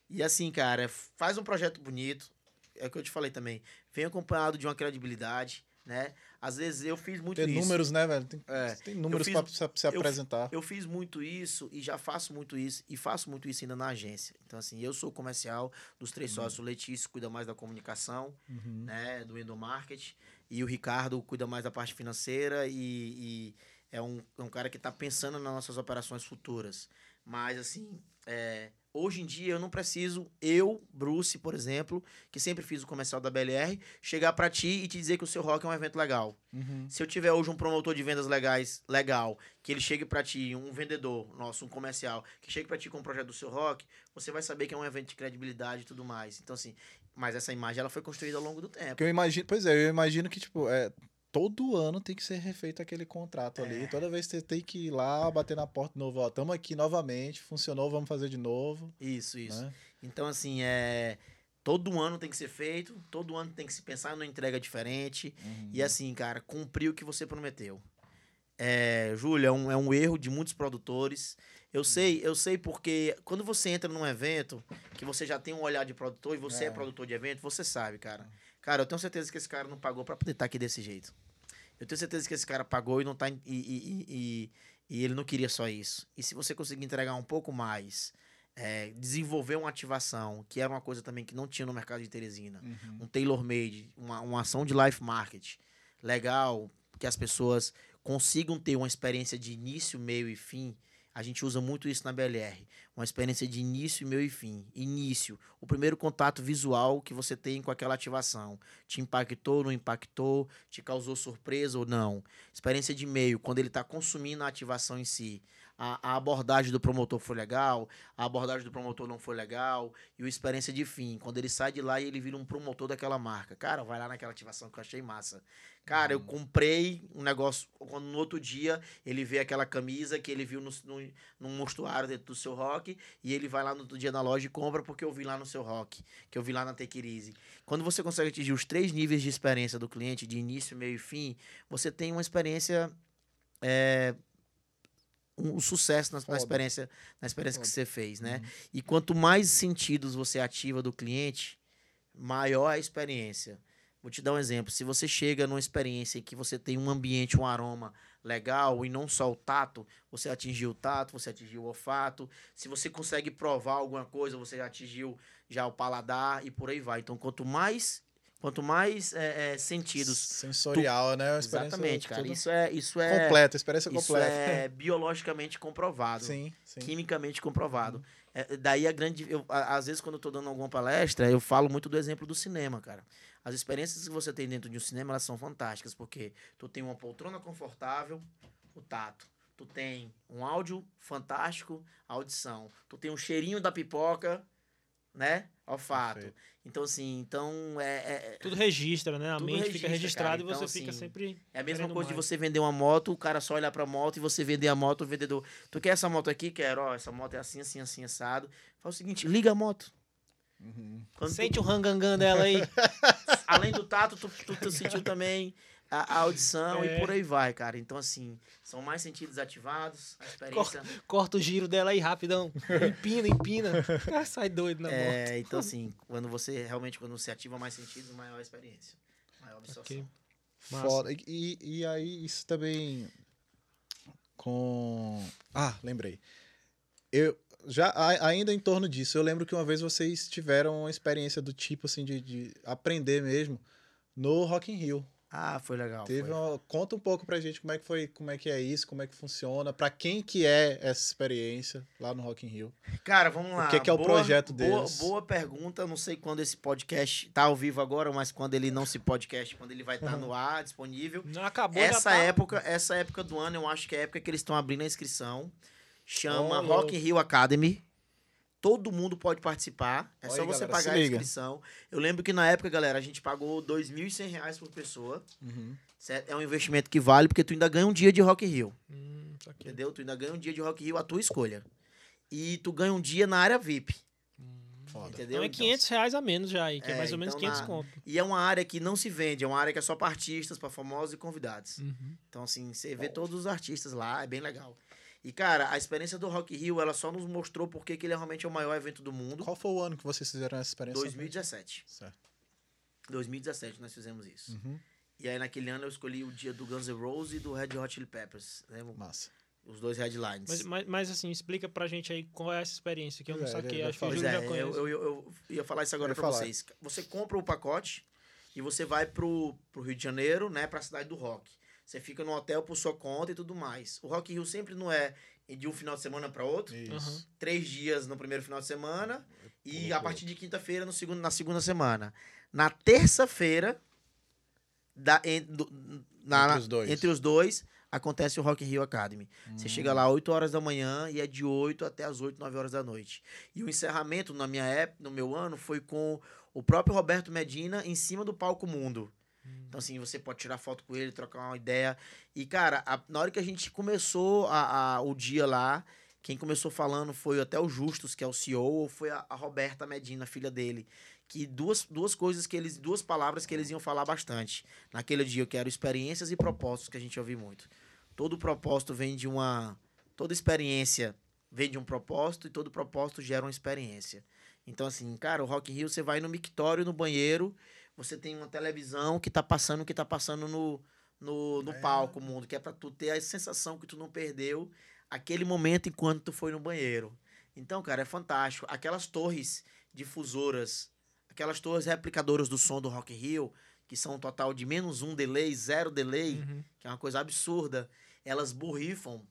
E assim, cara, faz um projeto bonito. É o que eu te falei também. Vem acompanhado de uma credibilidade, né? Às vezes eu fiz muito Tem isso. números, né, velho? Tem, É. tem números pra se eu- apresentar. Eu fiz muito isso e já faço muito isso e faço muito isso ainda na agência. Então, assim, eu sou comercial dos três sócios. O Letício cuida mais da comunicação, Uhum. né, do endomarket. E o Ricardo cuida mais da parte financeira e, e é, um, é um cara que está pensando nas nossas operações futuras. Mas, assim, é, hoje em dia eu não preciso, eu, Bruce, por exemplo, que sempre fiz o comercial da BLR, chegar para ti e te dizer que o seu rock é um evento legal. Uhum. Se eu tiver hoje um promotor de vendas legais, legal, que ele chegue para ti, um vendedor nosso, um comercial, que chegue para ti com um projeto do seu rock, você vai saber que é um evento de credibilidade e tudo mais. Então, assim, mas essa imagem ela foi construída ao longo do tempo. Porque eu imagino, pois é, eu imagino que, tipo, é, todo ano tem que ser refeito aquele contrato É. ali. Toda vez você tem que ir lá, bater na porta de novo, ó, tamo aqui novamente, funcionou, vamos fazer de novo. Isso, isso. Né? Então, assim, é. Todo ano tem que ser feito, todo ano tem que se pensar numa entrega diferente. Uhum. E assim, cara, cumprir o que você prometeu. É, Júlia, é um, é um erro de muitos produtores. Eu sei, eu sei porque quando você entra num evento que você já tem um olhar de produtor e você é, É. produtor de evento, você sabe, cara. Cara, eu tenho certeza que esse cara não pagou pra poder estar aqui desse jeito. Eu tenho certeza que esse cara pagou e não tá. E, e, e, e- e ele não queria só isso. E se você conseguir entregar um pouco mais, é, desenvolver uma ativação, que era uma coisa também que não tinha no mercado de Teresina Uhum. um tailor-made, uma, uma ação de life market legal, que as pessoas consigam ter uma experiência de início, meio e fim, A gente usa muito isso na BLR. Uma experiência de início, meio e fim. Início. O primeiro contato visual que você tem com aquela ativação. Te impactou, não impactou? Te causou surpresa ou não? Experiência de meio, quando ele está consumindo a ativação em si. A, a, abordagem do promotor foi legal, a abordagem do promotor não foi legal, e o experiência de fim, quando ele sai de lá e ele vira um promotor daquela marca. Cara, vai lá naquela ativação que eu achei massa. Cara, eu comprei um negócio, quando no outro dia ele vê aquela camisa que ele viu no, no, no mostruário dentro do seu rock, e ele vai lá no outro dia na loja e compra porque eu vi lá no seu rock, que eu vi lá na Tequirize. Quando você consegue atingir os três níveis de experiência do cliente, de início, meio e fim, você tem uma experiência. É, um sucesso na, na experiência, na experiência que você fez, né? Uhum. E quanto mais sentidos você ativa do cliente, maior a experiência. Vou te dar um exemplo. Se você chega numa experiência em que você tem um ambiente, um aroma legal e não só o tato, você atingiu o tato, você atingiu o olfato. Se você consegue provar alguma coisa, você atingiu já o paladar e por aí vai. Então, quanto mais Quanto mais é, é, sentidos. Sensorial, tu... né? Exatamente, cara. Isso é, isso é. Completa, experiência isso completa. é biologicamente comprovado. Sim, sim. Quimicamente comprovado. Uhum. É, daí a grande. Eu, às vezes, quando eu tô dando alguma palestra, eu falo muito do exemplo do cinema, cara. As experiências que você tem dentro de um cinema, elas são fantásticas, porque tu tem uma poltrona confortável, o tato. Tu tem um áudio fantástico, a audição. Tu tem um cheirinho da pipoca, né? Olfato. Perfeito. Então, assim, então é, é, Tudo registra, né? A mente registra, fica registrada e você então, fica assim, sempre. É a mesma coisa mais. de você vender uma moto, o cara só olhar pra moto e você vender a moto, o vendedor. Tu quer essa moto aqui? Quero, ó, essa moto é assim, assim, assim, assado. Faz o seguinte, liga a moto. Uhum. Sente tu... o rangangan dela aí. Além do tato, tu, tu, tu sentiu também a, a audição é. e por aí vai, cara. Então, assim, são mais sentidos ativados, a experiência... Corta, corta o giro dela aí, rapidão. Empina, empina. Sai doido na é, moto. Então, assim, quando você, realmente, quando você ativa mais sentidos, maior a experiência. Maior absorção. Okay. Foda. E, e aí, isso também com... Ah, lembrei. Eu, já ainda em torno disso, eu lembro que uma vez vocês tiveram uma experiência do tipo assim de, de aprender mesmo no Rock in Rio. Ah, foi legal. Teve foi. Uma, conta um pouco pra gente como é que foi, como é que é isso, como é que funciona, para quem que é essa experiência lá no Rock in Rio. Cara, vamos lá. O que, que é o projeto deles? Boa, boa pergunta, não sei quando esse podcast tá ao vivo agora, mas quando ele não se podcast, quando ele vai estar tá no ar, disponível. Não acabou Essa tá... época, essa época do ano, eu acho que é a época que eles estão abrindo a inscrição. Chama oh, Rock in Rio Academy. Todo mundo pode participar. É Oi, só você galera, pagar a inscrição. Eu lembro que na época, galera, a gente pagou R$ 2.100 por pessoa. Uhum. É um investimento que vale, porque tu ainda ganha um dia de Rock Rio. Hum, entendeu? Tu ainda ganha um dia de Rock Rio, a tua escolha. E tu ganha um dia na área VIP. Hum, Foda. Entendeu? Então é 500 então, reais a menos já aí, que é, é mais ou menos 500 então na... conto. E é uma área que não se vende, é uma área que é só para artistas, para famosos e convidados. Uhum. Então, assim, você vê todos os artistas lá, é bem legal. E, cara, a experiência do Rock Rio, ela só nos mostrou porque que ele é realmente é o maior evento do mundo. Qual foi o ano que vocês fizeram essa experiência? 2017. Certo. 2017 nós fizemos isso. Uhum. E aí, naquele ano, eu escolhi o dia do Guns N' Roses e do Red Hot Chili Peppers. Né? Massa. Os dois headlines. Mas, mas, mas, assim, explica pra gente aí qual é essa experiência, que eu não é, saquei. Acho que o Júlio é, já conhece. Eu, eu, eu, ia falar isso agora pra falar. vocês. Você compra o pacote e você vai pro, pro Rio de Janeiro, né? Pra cidade do rock. Você fica no hotel por sua conta e tudo mais. O Rock Rio sempre não é de um final de semana para outro. Isso. Três dias no primeiro final de semana. E a partir de quinta-feira segundo, na segunda semana. Na terça-feira, da, en, na, entre, os dois. entre os dois, acontece o Rock Rio Academy. Hum. Você chega lá 8 horas da manhã e é de 8 até as 8, 9 horas da noite. E o encerramento na minha época, no meu ano, foi com o próprio Roberto Medina em cima do palco Mundo. Então, assim, você pode tirar foto com ele, trocar uma ideia. E, cara, a, na hora que a gente começou a, a, o dia lá, quem começou falando foi até o Justus, que é o CEO, ou foi a, a Roberta Medina, filha dele. Que duas, duas coisas que eles, duas palavras que eles iam falar bastante. Naquele dia eu quero experiências e propósitos, que a gente ouviu muito. Todo propósito vem de uma. Toda experiência vem de um propósito e todo propósito gera uma experiência. Então, assim, cara, o Rock in Rio, você vai no mictório, no banheiro, você tem uma televisão que tá passando o que tá passando no, no, no é. palco, mundo, que é para tu ter a sensação que tu não perdeu aquele momento enquanto tu foi no banheiro. Então, cara, é fantástico. Aquelas torres difusoras, aquelas torres replicadoras do som do Rock in Rio, que são um total de menos um delay, zero delay, uhum. que é uma coisa absurda, elas borrifam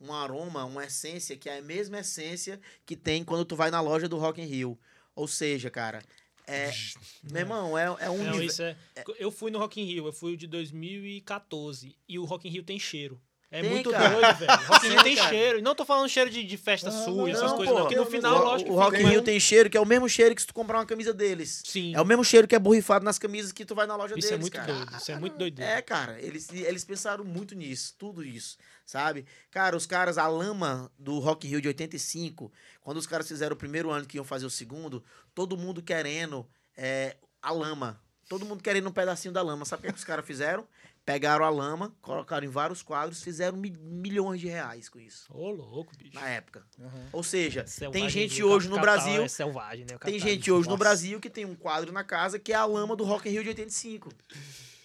um aroma, uma essência que é a mesma essência que tem quando tu vai na loja do Rock in Rio. Ou seja, cara, é, meu irmão, é, é um Não, nível- isso é... Eu fui no Rock in Rio, eu fui o de 2014 e o Rock in Rio tem cheiro. É Tem, muito cara. doido, velho. Rock in Rio Tem, cara. cheiro. E não tô falando cheiro de, de festa Ah, suja, não, essas não, coisas não. pô. Que no final, o, lógico, o Rock in Rio tem cheiro que é o mesmo cheiro que se tu comprar uma camisa deles. Sim. É o mesmo cheiro que é borrifado nas camisas que tu vai na loja Isso é deles, muito cara. doido. Isso é muito doido. É, cara, eles, eles pensaram muito nisso, tudo isso, sabe? Cara, os caras, a lama do Rock in Rio de 85, quando os caras fizeram o primeiro ano que iam fazer o segundo, todo mundo querendo é, a lama. Todo mundo querendo um pedacinho da lama. Sabe o que, é que os caras fizeram? Pegaram a lama, colocaram em vários quadros, fizeram mi- milhões de reais com isso, Ô, louco, bicho. na época. Aham. Ou seja, Selvagem tem gente do hoje no capital Brasil É selvagem, né? Tem gente hoje no Nossa. Brasil que tem um quadro na casa que é a lama do Rock in Rio de 85.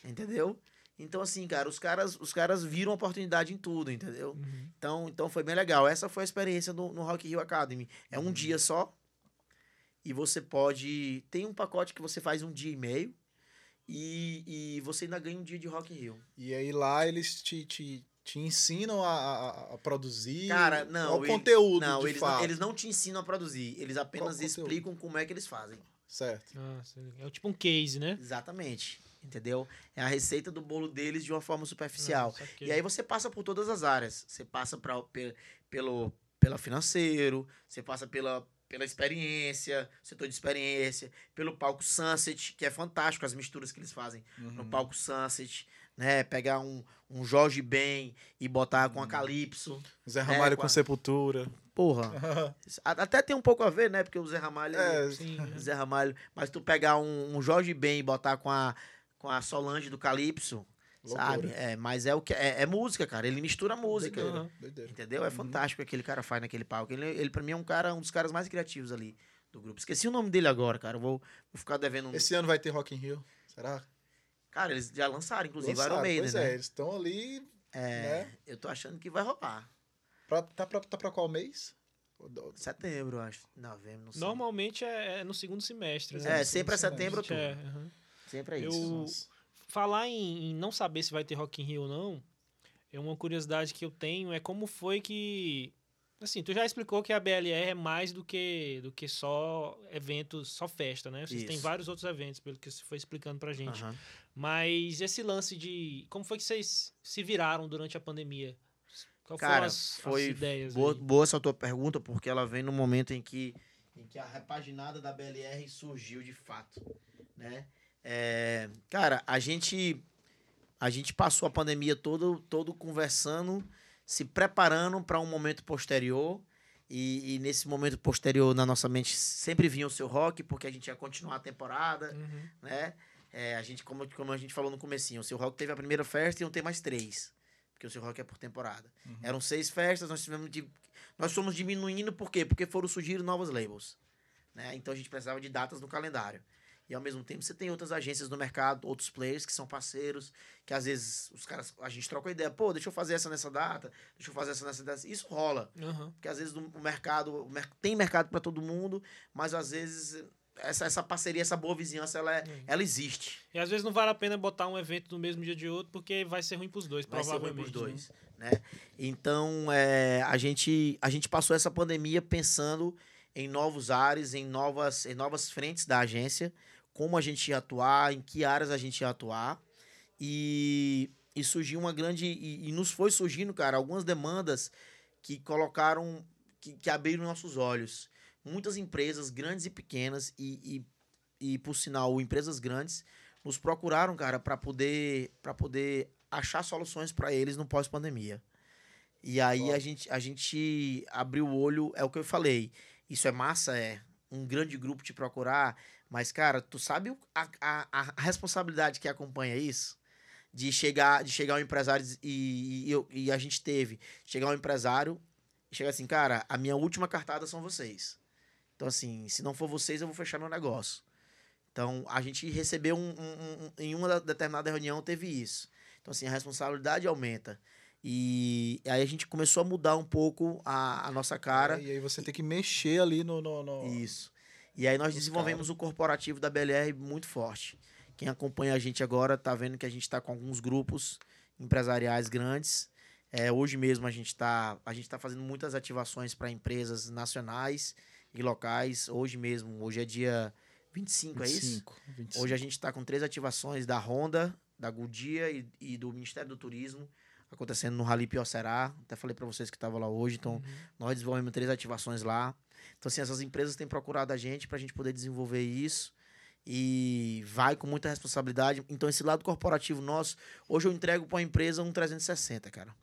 Entendeu? Então, assim, cara, os caras, os caras viram oportunidade em tudo, entendeu? Uhum. Então, então foi bem legal. Essa foi a experiência no, no Rock in Rio Academy. É um dia só. E você pode. Tem um pacote que você faz um dia e meio. E, e você ainda ganha um dia de Rock in Rio. E aí lá eles te, te, te ensinam a, a, a produzir Cara, não, o conteúdo, Não, de eles, fato. não, eles não te ensinam a produzir. Eles apenas explicam como é que eles fazem. Certo. Ah, é tipo um case, né? Exatamente. Entendeu? É a receita do bolo deles de uma forma superficial. Ah. E aí você passa por todas as áreas. Você passa pra, pe- pelo pela financeiro, você passa pela, pela experiência, setor de experiência, pelo palco Sunset, que é fantástico as misturas que eles fazem no Uhum. palco Sunset, né? Pegar um, um Jorge Ben e botar com a Calypso. Zé Ramalho É, com qua- Sepultura. Porra, a- até tem um pouco a ver, né? Porque o Zé Ramalho É, Sim, o Zé Ramalho. Mas tu pegar um, um Jorge Ben e botar com a, com a Solange do Calypso, sabe? É, mas é o que é, é música, cara. Ele mistura música. Doideira, Uhum. doideira. Entendeu? É Uhum. fantástico o que aquele cara faz naquele palco. Ele, ele pra mim, é um cara, um dos caras mais criativos ali do grupo. Esqueci o nome dele agora, cara. Eu vou, vou ficar devendo um. Esse ano vai ter Rock in Rio, será? Cara, eles já lançaram, inclusive, Lançaram, Iron Maiden, Pois né? é, eles estão ali, É, né? Eu tô achando que vai rolar. Pra, tá, pra, tá pra qual mês? Setembro, eu acho. Novembro, não sei. Normalmente é, é no segundo semestre. É, né? sempre é setembro ou É, outubro. aham. Sempre é Eu- isso. Nossa. Falar em, em não saber se vai ter Rock in Rio ou não, é uma curiosidade que eu tenho, é como foi que... Assim, tu já explicou que a BLR é mais do que, do que só eventos, só festa, né? Vocês têm vários outros eventos, pelo que você foi explicando pra gente. Aham. Mas esse lance de... Como foi que vocês se viraram durante a pandemia? Qual Cara, foram as, foi as ideias Boa, aí? boa essa tua pergunta, porque ela vem no momento em que, em que a repaginada da BLR surgiu de fato, né? É, cara, a gente a gente passou a pandemia todo, todo conversando, se preparando para um momento posterior. E, e nesse momento posterior, na nossa mente, sempre vinha o seu rock, porque a gente ia continuar a temporada Uhum. né? É, a gente, como, como a gente falou no comecinho, o seu rock teve a primeira festa e não tem mais três. Porque o seu rock é por temporada. Uhum. Eram seis festas, nós tivemos de. Nós fomos diminuindo por quê? Porque foram surgir novos labels. Né? Então a gente precisava de datas no calendário. E ao mesmo tempo você tem outras agências no mercado, outros players que são parceiros, que às vezes os caras, a gente troca ideia, pô, deixa eu fazer essa nessa data, deixa eu fazer essa nessa data. Isso rola. Aham. Porque às vezes o mercado tem mercado para todo mundo, mas às vezes essa, essa parceria, essa boa vizinhança, ela, é, Hum. ela existe. E às vezes não vale a pena botar um evento no mesmo dia de outro, porque vai ser ruim pros dois, Vai ser ruim provavelmente. pros né? dois, né? Então, é, a, gente, a gente passou essa pandemia pensando em novos ares, em novas, em novas frentes da agência, como a gente ia atuar, em que áreas a gente ia atuar. E, e surgiu uma grande. E, e nos foi surgindo, cara, algumas demandas que colocaram. que, que abriram nossos olhos. Muitas empresas, grandes e pequenas, e, e, e por sinal, empresas grandes, nos procuraram, cara, para poder, pra poder achar soluções para eles no pós-pandemia. E aí a gente, a gente abriu o olho, é o que eu falei. Isso é massa, é um grande grupo te procurar, mas, cara, tu sabe a, a, a responsabilidade que acompanha isso? De chegar, de chegar um empresário e, e, e a gente teve, chegar um empresário e chegar assim, cara, a minha última cartada são vocês. Então, assim, se não for vocês, eu vou fechar meu negócio. Então, a gente recebeu um, um- um- em uma da- determinada reunião, teve isso. Então, assim, a responsabilidade aumenta. E aí a gente começou a mudar um pouco a, a nossa cara. É, e aí você tem que mexer ali no. no, no- Isso. E aí nós Os desenvolvemos o corporativo da BLR muito forte. Quem acompanha a gente agora tá vendo que a gente está com alguns grupos empresariais grandes. É, hoje mesmo a gente está a gente tá fazendo muitas ativações para empresas nacionais e locais. Hoje mesmo, hoje é dia 25, é isso? 25, 25. Hoje a gente está com três ativações da Honda, da Goodyear e, e do Ministério do Turismo acontecendo no Rally Piocerá. Até falei para vocês que estavam lá hoje. Então, Uhum. nós desenvolvemos três ativações lá. Então, assim, essas empresas têm procurado a gente para a gente poder desenvolver isso. E vai com muita responsabilidade. Então, esse lado corporativo nosso, hoje eu entrego para uma empresa um 360, cara.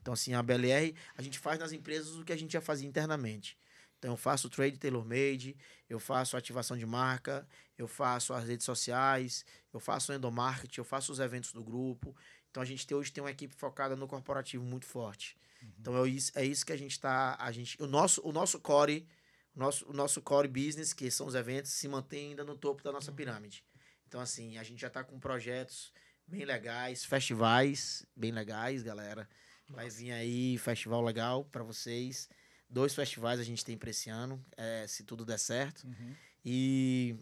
Então, assim, a BLR, a gente faz nas empresas o que a gente já fazia internamente. Então, eu faço trade tailor-made, eu faço ativação de marca, eu faço as redes sociais, eu faço endomarketing, eu faço os eventos do grupo. Então, a gente tem, hoje tem uma equipe focada no corporativo muito forte. Então, é isso, é isso que a gente está... A gente, o, nosso, o nosso core, o nosso, o nosso core business, que são os eventos, se mantém ainda no topo da nossa pirâmide. Então, assim, a gente já está com projetos bem legais, festivais bem legais, galera. Vai vir aí festival legal para vocês. Dois festivais a gente tem para esse ano, é, se tudo der certo. Uhum. E,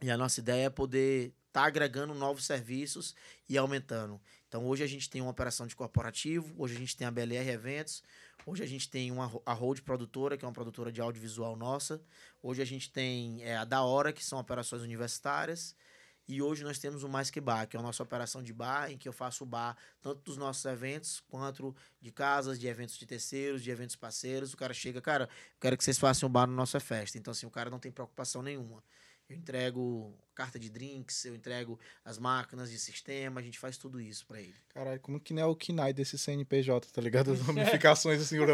e a nossa ideia é poder estar agregando novos serviços e aumentando. Então, hoje a gente tem uma operação de corporativo, hoje a gente tem a BLR Eventos, hoje a gente tem uma, a Hold Produtora, que é uma produtora de audiovisual nossa, hoje a gente tem é, a Da Hora, que são operações universitárias, e hoje nós temos o Mais Que Bar, que é a nossa operação de bar, em que eu faço o bar tanto dos nossos eventos, quanto de casas, de eventos de terceiros, de eventos parceiros. O cara chega, cara, eu quero que vocês façam um bar na nossa festa. Então, assim, o cara não tem preocupação nenhuma. Eu entrego carta de drinks, eu entrego as máquinas de sistema, a gente faz tudo isso pra ele. Caralho, como que não é o KNAI desse CNPJ, tá ligado? As ramificações assim.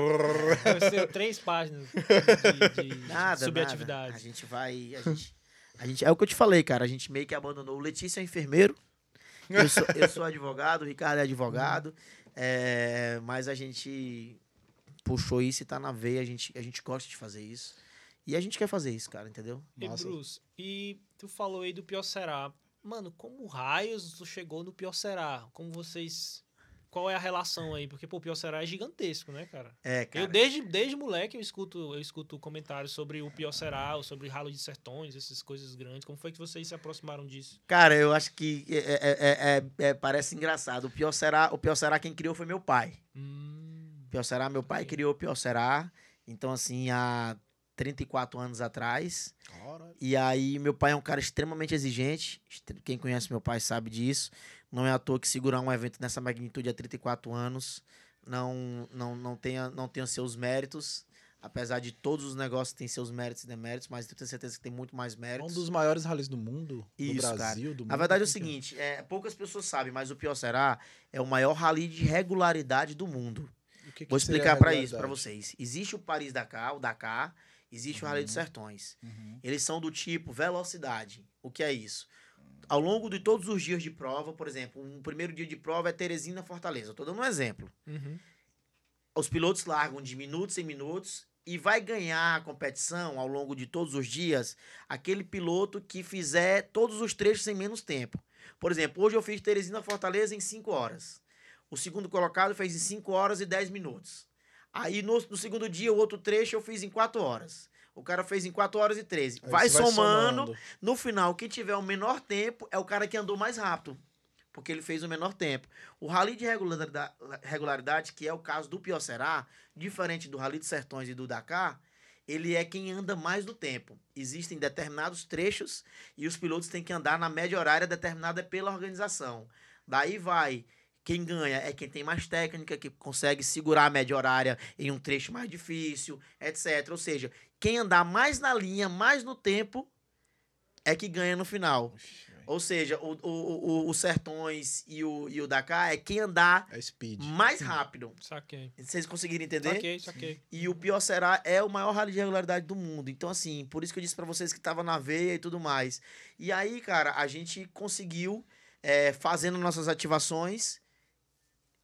Deve ser três páginas de, de Nada, subatividade. nada. A gente vai. A gente, a gente, é o que eu te falei, cara. A gente meio que abandonou. O Letícia é enfermeiro. Eu sou, eu sou advogado, o Ricardo é advogado. é, mas a gente puxou isso e tá na veia. A gente, a gente gosta de fazer isso. E a gente quer fazer isso, cara, entendeu? E Massa. Bruce, e tu falou aí do Pior Será. Mano, como raios tu chegou no Pior Será? Como vocês. Qual é a relação aí? Porque, pô, o Pior Será é gigantesco, né, cara? É, cara. Eu, desde, desde moleque, eu escuto, eu escuto comentários sobre o Pior Será, ou sobre Ralo de Sertões, essas coisas grandes. Como foi que vocês se aproximaram disso? Cara, eu acho que é, é- é- é- é- parece engraçado. O pior será, o pior será quem criou foi meu pai. Hum, Pior será, meu pai criou o pior será. Então, assim, há 34 anos atrás. E aí, meu pai é um cara extremamente exigente. Quem conhece meu pai sabe disso. Não é à toa que segurar um evento nessa magnitude há 34 anos não, não, não, tenha, não tenha seus méritos. Apesar de todos os negócios têm seus méritos e deméritos, mas eu tenho certeza que tem muito mais É um méritos. dos maiores rallies do mundo. Isso, do cara. Brasil, do mundo. Na verdade é o que seguinte, é, poucas pessoas sabem, mas o Pior Será é o maior rally de regularidade do mundo. Que que Vou explicar para isso para vocês. Existe o Paris Dakar, o Dakar, existe o Rally dos Sertões. Uhum. Eles são do tipo velocidade. O que é isso? Ao longo de todos os dias de prova, por exemplo, um primeiro dia de prova é Teresina Fortaleza. Estou dando um exemplo. uhum. Os pilotos largam de minutos em minutos e vai ganhar a competição ao longo de todos os dias aquele piloto que fizer todos os trechos em menos tempo. Por exemplo, hoje eu fiz Teresina Fortaleza em 5 horas. O segundo colocado fez em 5 horas e 10 minutos. Aí no, no segundo dia, o outro trecho eu fiz em 4 horas. O cara fez em 4 horas e 13. Aí Vai você somando. No final, quem tiver o menor tempo é o cara que andou mais rápido. Porque ele fez o menor tempo. O Rally de regularidade, regularidade, que é o caso do Piocerá, diferente do Rally de Sertões e do Dakar, ele é quem anda mais no tempo. Existem determinados trechos e os pilotos têm que andar na média horária determinada pela organização. Daí vai. Quem ganha é quem tem mais técnica, que consegue segurar a média horária em um trecho mais difícil, etc. Ou seja, quem andar mais na linha, mais no tempo, é que ganha no final. Ou seja, o, o, o, o Sertões e o, e o Dakar é quem andar É speed. mais rápido. Saquei. Vocês conseguiram entender? Saquei, saquei. E o pior será é o maior rally de regularidade do mundo. Então, assim, por isso que eu disse pra vocês que tava na veia e tudo mais. E aí, cara, a gente conseguiu, é, fazendo nossas ativações,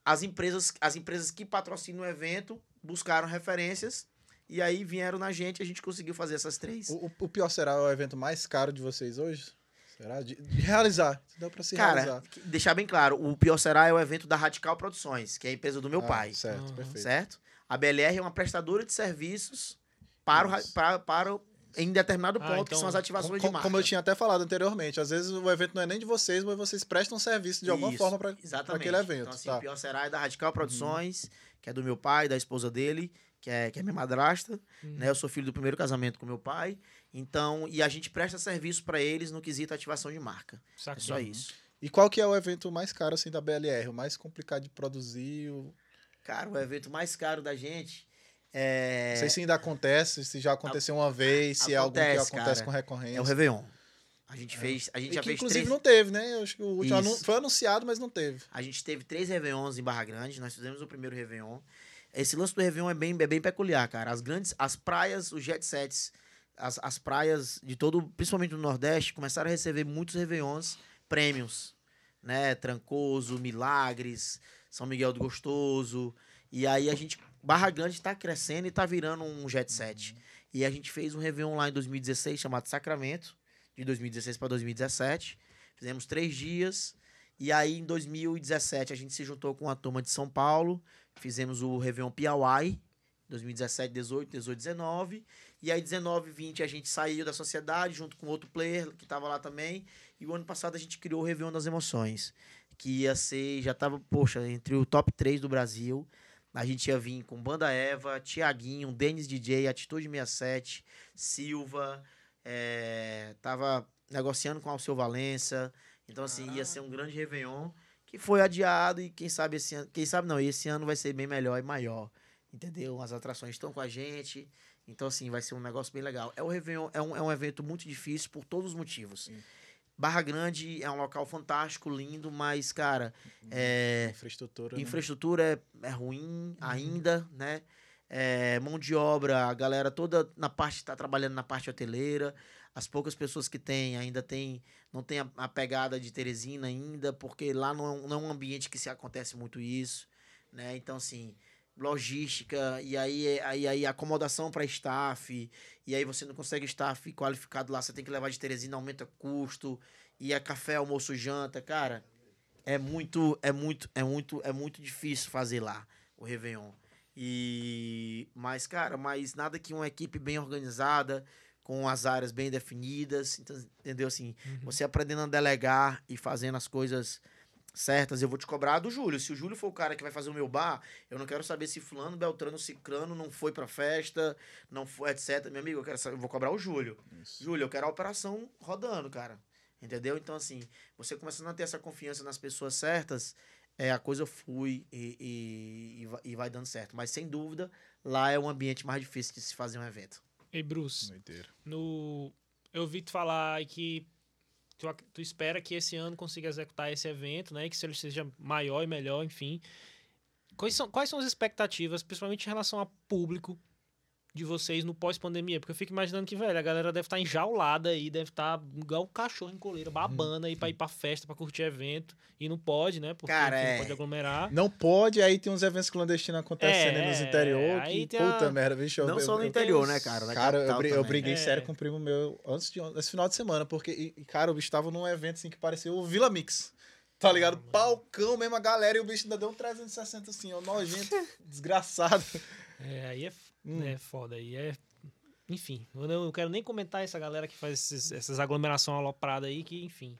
as empresas, as empresas que patrocinam o evento buscaram referências e aí vieram na gente e a gente conseguiu fazer essas três. O, o- pior será o evento mais caro de vocês hoje? Será? De, de realizar. Dá pra se Cara, realizar. que- deixar bem claro, o pior será é o evento da Radical Produções, que é a empresa do meu Ah, pai. Certo, Aham. perfeito. certo? A BLR é uma prestadora de serviços para, o, para, para o- em determinado Ah, ponto, então, que são as ativações Como, de marca. como eu tinha até falado anteriormente, às vezes o evento não é nem de vocês, mas vocês prestam serviço de alguma Isso, forma para aquele evento. Então, assim, tá. o pior será é da Radical Produções, que é do meu pai, da esposa dele, que é, que é minha madrasta. Uhum. Né? Eu sou filho do primeiro casamento com meu pai. Então, e a gente presta serviço para eles no quesito ativação de marca. É Saquei. só isso. E qual que é o evento mais caro assim da BLR? O mais complicado de produzir? O... Cara, o evento mais caro da gente é, Não sei se ainda acontece, se já aconteceu uma vez, se é algo que acontece, acontece cara. com recorrência. é o Réveillon. A gente fez. A gente E já que, fez inclusive três. não teve, né? Eu acho que o último anu- foi anunciado, mas não teve. A gente teve três Réveillons em Barra Grande. Nós fizemos o primeiro Réveillon. Esse lance do Réveillon é bem, é bem peculiar, cara. As grandes, as praias, os jet sets, as, as praias de todo, principalmente do Nordeste, começaram a receber muitos Réveillons prêmios, né? Trancoso, Milagres, São Miguel do Gostoso. E aí a gente, Barra Grande tá crescendo e tá virando um jet set. E a gente fez um Réveillon lá em 2016 chamado Sacramento, de 2016 para 2017. Fizemos três dias. E aí, em 2017, a gente se juntou com a turma de São Paulo. Fizemos o Réveillon Piauí, 2017, 18, 18, 19. E aí, 19, 20, a gente saiu da sociedade junto com outro player que estava lá também. E o ano passado a gente criou o Réveillon das Emoções. Que ia ser, já tava, poxa, entre o top 3 do Brasil. A gente ia vir com Banda Eva, Tiaguinho, Denis DJ, Atitude 67, Silva. é, tava negociando com o Alceu Valença. Então, assim, ia ser um grande Réveillon que foi adiado e quem sabe esse ano, quem sabe não, esse ano vai ser bem melhor e maior, entendeu? As atrações estão com a gente, então assim, vai ser um negócio bem legal. É o Réveillon, é um, é um evento muito difícil por todos os motivos. Sim. Barra Grande é um local fantástico, lindo, mas, cara, é, Infraestrutura. né? infraestrutura é, é ruim ainda, né? É, mão de obra, a galera toda na parte está trabalhando na parte hoteleira. As poucas pessoas que tem ainda tem não tem a, a pegada de Teresina ainda, porque lá não é, um, não é um ambiente que se acontece muito isso, né? Então assim, logística e aí aí, aí acomodação para staff e aí você não consegue staff qualificado lá, você tem que levar de Teresina, aumenta custo e é café, almoço, janta, cara. É muito, é muito, é muito, é muito difícil fazer lá o Réveillon. E mas cara, mas nada que uma equipe bem organizada, com as áreas bem definidas, então, entendeu assim, você aprendendo a delegar e fazendo as coisas certas, eu vou te cobrar do Júlio. Se o Júlio for o cara que vai fazer o meu bar, eu não quero saber se fulano, beltrano, cicrano não foi pra festa, não foi, etc. Meu amigo, eu quero saber, eu vou cobrar o Júlio. Isso. Júlio, eu quero a operação rodando, cara. Entendeu? Então, assim, você começando a ter essa confiança nas pessoas certas, é, a coisa flui e, e, e vai- e vai dando certo. Mas, sem dúvida, lá é um ambiente mais difícil de se fazer um evento. Ei, Bruce, Doideira. no... eu ouvi tu falar que tu, tu espera que esse ano consiga executar esse evento, né? Que se ele seja maior e melhor, enfim. Quais são, quais são as expectativas, principalmente em relação a público de vocês no pós-pandemia? Porque eu fico imaginando que, velho, a galera deve estar enjaulada aí, deve estar igual o cachorro em coleira, babando aí pra ir pra festa, pra curtir evento. E não pode, né? Porque Cara, enfim, é. não pode aglomerar. Não pode, aí tem uns eventos clandestinos acontecendo aí nos É, interior. aí que, tem puta a- merda, bicho. eu- Não eu- só no eu- interior, né, cara? Na Cara, eu, capital bri- eu também. briguei É. sério com um primo meu antes de esse final de semana, porque, e, cara, o bicho tava num evento assim que parecia o Vila Mix. Tá ligado? mano. Palcão mesmo, a galera, e o bicho ainda deu um 360 assim, ó, nojento, desgraçado. É, aí é, Hum. é foda. Aí é. Enfim, eu não eu quero nem comentar essa galera que faz esses- essas aglomerações alopradas aí, que, enfim.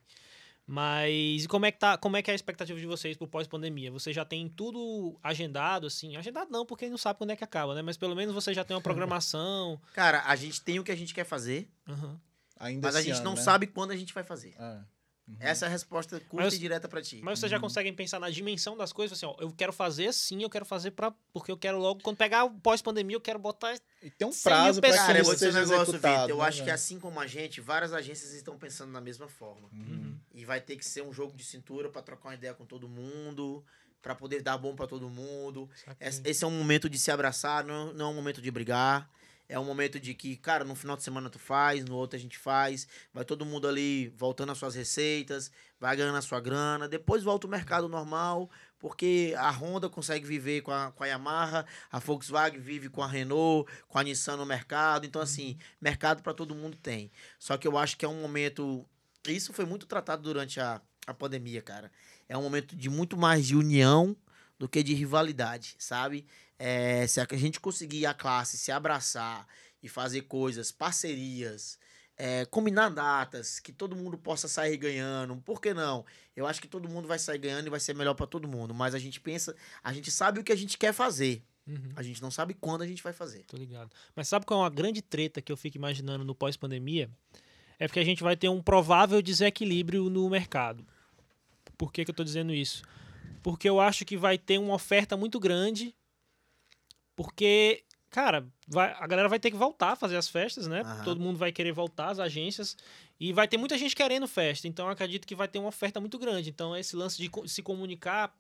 Mas e como é que tá? Como é que é a expectativa de vocês pro pós-pandemia? Você já tem tudo agendado, assim? Agendado não, porque não sabe quando é que acaba, né? Mas pelo menos você já tem uma programação. Cara, a gente tem o que a gente quer fazer, Aham. Ainda mas a gente ano, não né? sabe quando a gente vai fazer. É. Uhum. Essa é a resposta curta Mas- e direta pra ti. Mas vocês já conseguem pensar na dimensão das coisas, assim, ó, eu quero fazer assim, eu quero fazer para porque eu quero logo quando pegar o pós-pandemia, eu quero botar E tem um 100 mil prazo que Cara, eu vou dizer um negócio. Vitor. Eu né, acho que assim como a gente, várias agências estão pensando da mesma forma. Uhum. E vai ter que ser um jogo de cintura pra trocar uma ideia com todo mundo, pra poder dar bom pra todo mundo. Esse esse é um momento de se abraçar, não, não é um momento de brigar. É um momento de que, cara, no final de semana tu faz, no outro a gente faz. Vai todo mundo ali voltando às suas receitas, vai ganhando a sua grana. Depois volta o mercado normal, porque a Honda consegue viver com a, com a Yamaha, a Volkswagen vive com a Renault, com a Nissan no mercado. Então, assim, mercado para todo mundo tem. Só que eu acho que é um momento. Isso foi muito tratado durante a, a pandemia, cara. É um momento de muito mais de união do que de rivalidade, sabe? É, se a gente conseguir a classe se abraçar e fazer coisas, parcerias, é, combinar datas, que todo mundo possa sair ganhando. Por que não? Eu acho que todo mundo vai sair ganhando e vai ser melhor para todo mundo. Mas a gente pensa, a gente sabe o que a gente quer fazer. Uhum. A gente não sabe quando a gente vai fazer. Tô ligado. Mas sabe qual é uma grande treta que eu fico imaginando no pós-pandemia? É porque a gente vai ter um provável desequilíbrio no mercado. Por que, que eu tô dizendo isso? Porque eu acho que vai ter uma oferta muito grande. Porque, cara, vai- a galera vai ter que voltar a fazer as festas, né? Aham. Todo mundo vai querer voltar, as agências. E vai ter muita gente querendo festa. Então eu acredito que vai ter uma oferta muito grande. Então esse lance de se comunicar.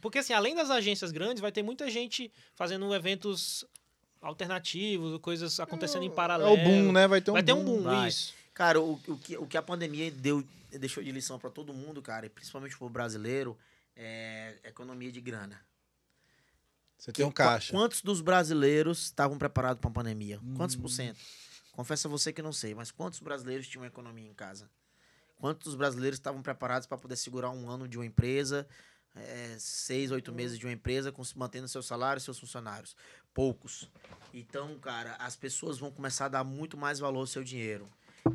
Porque, assim, além das agências grandes, vai ter muita gente fazendo eventos alternativos, coisas acontecendo em É paralelo. o boom, né? Vai ter um vai ter um boom. boom, vai. isso. Cara, o, o, que, o que a pandemia deu, deixou de lição para todo mundo, cara, e principalmente pro brasileiro, é economia de grana. Você tem um caixa. Quantos dos brasileiros estavam preparados para a pandemia? Quantos Hum. por cento? Confesso a você que não sei, mas quantos brasileiros tinham economia em casa? Quantos brasileiros estavam preparados para poder segurar um ano de uma empresa, é, seis, oito meses de uma empresa, com, mantendo seu salário e seus funcionários? Poucos. Então, cara, as pessoas vão começar a dar muito mais valor ao seu dinheiro.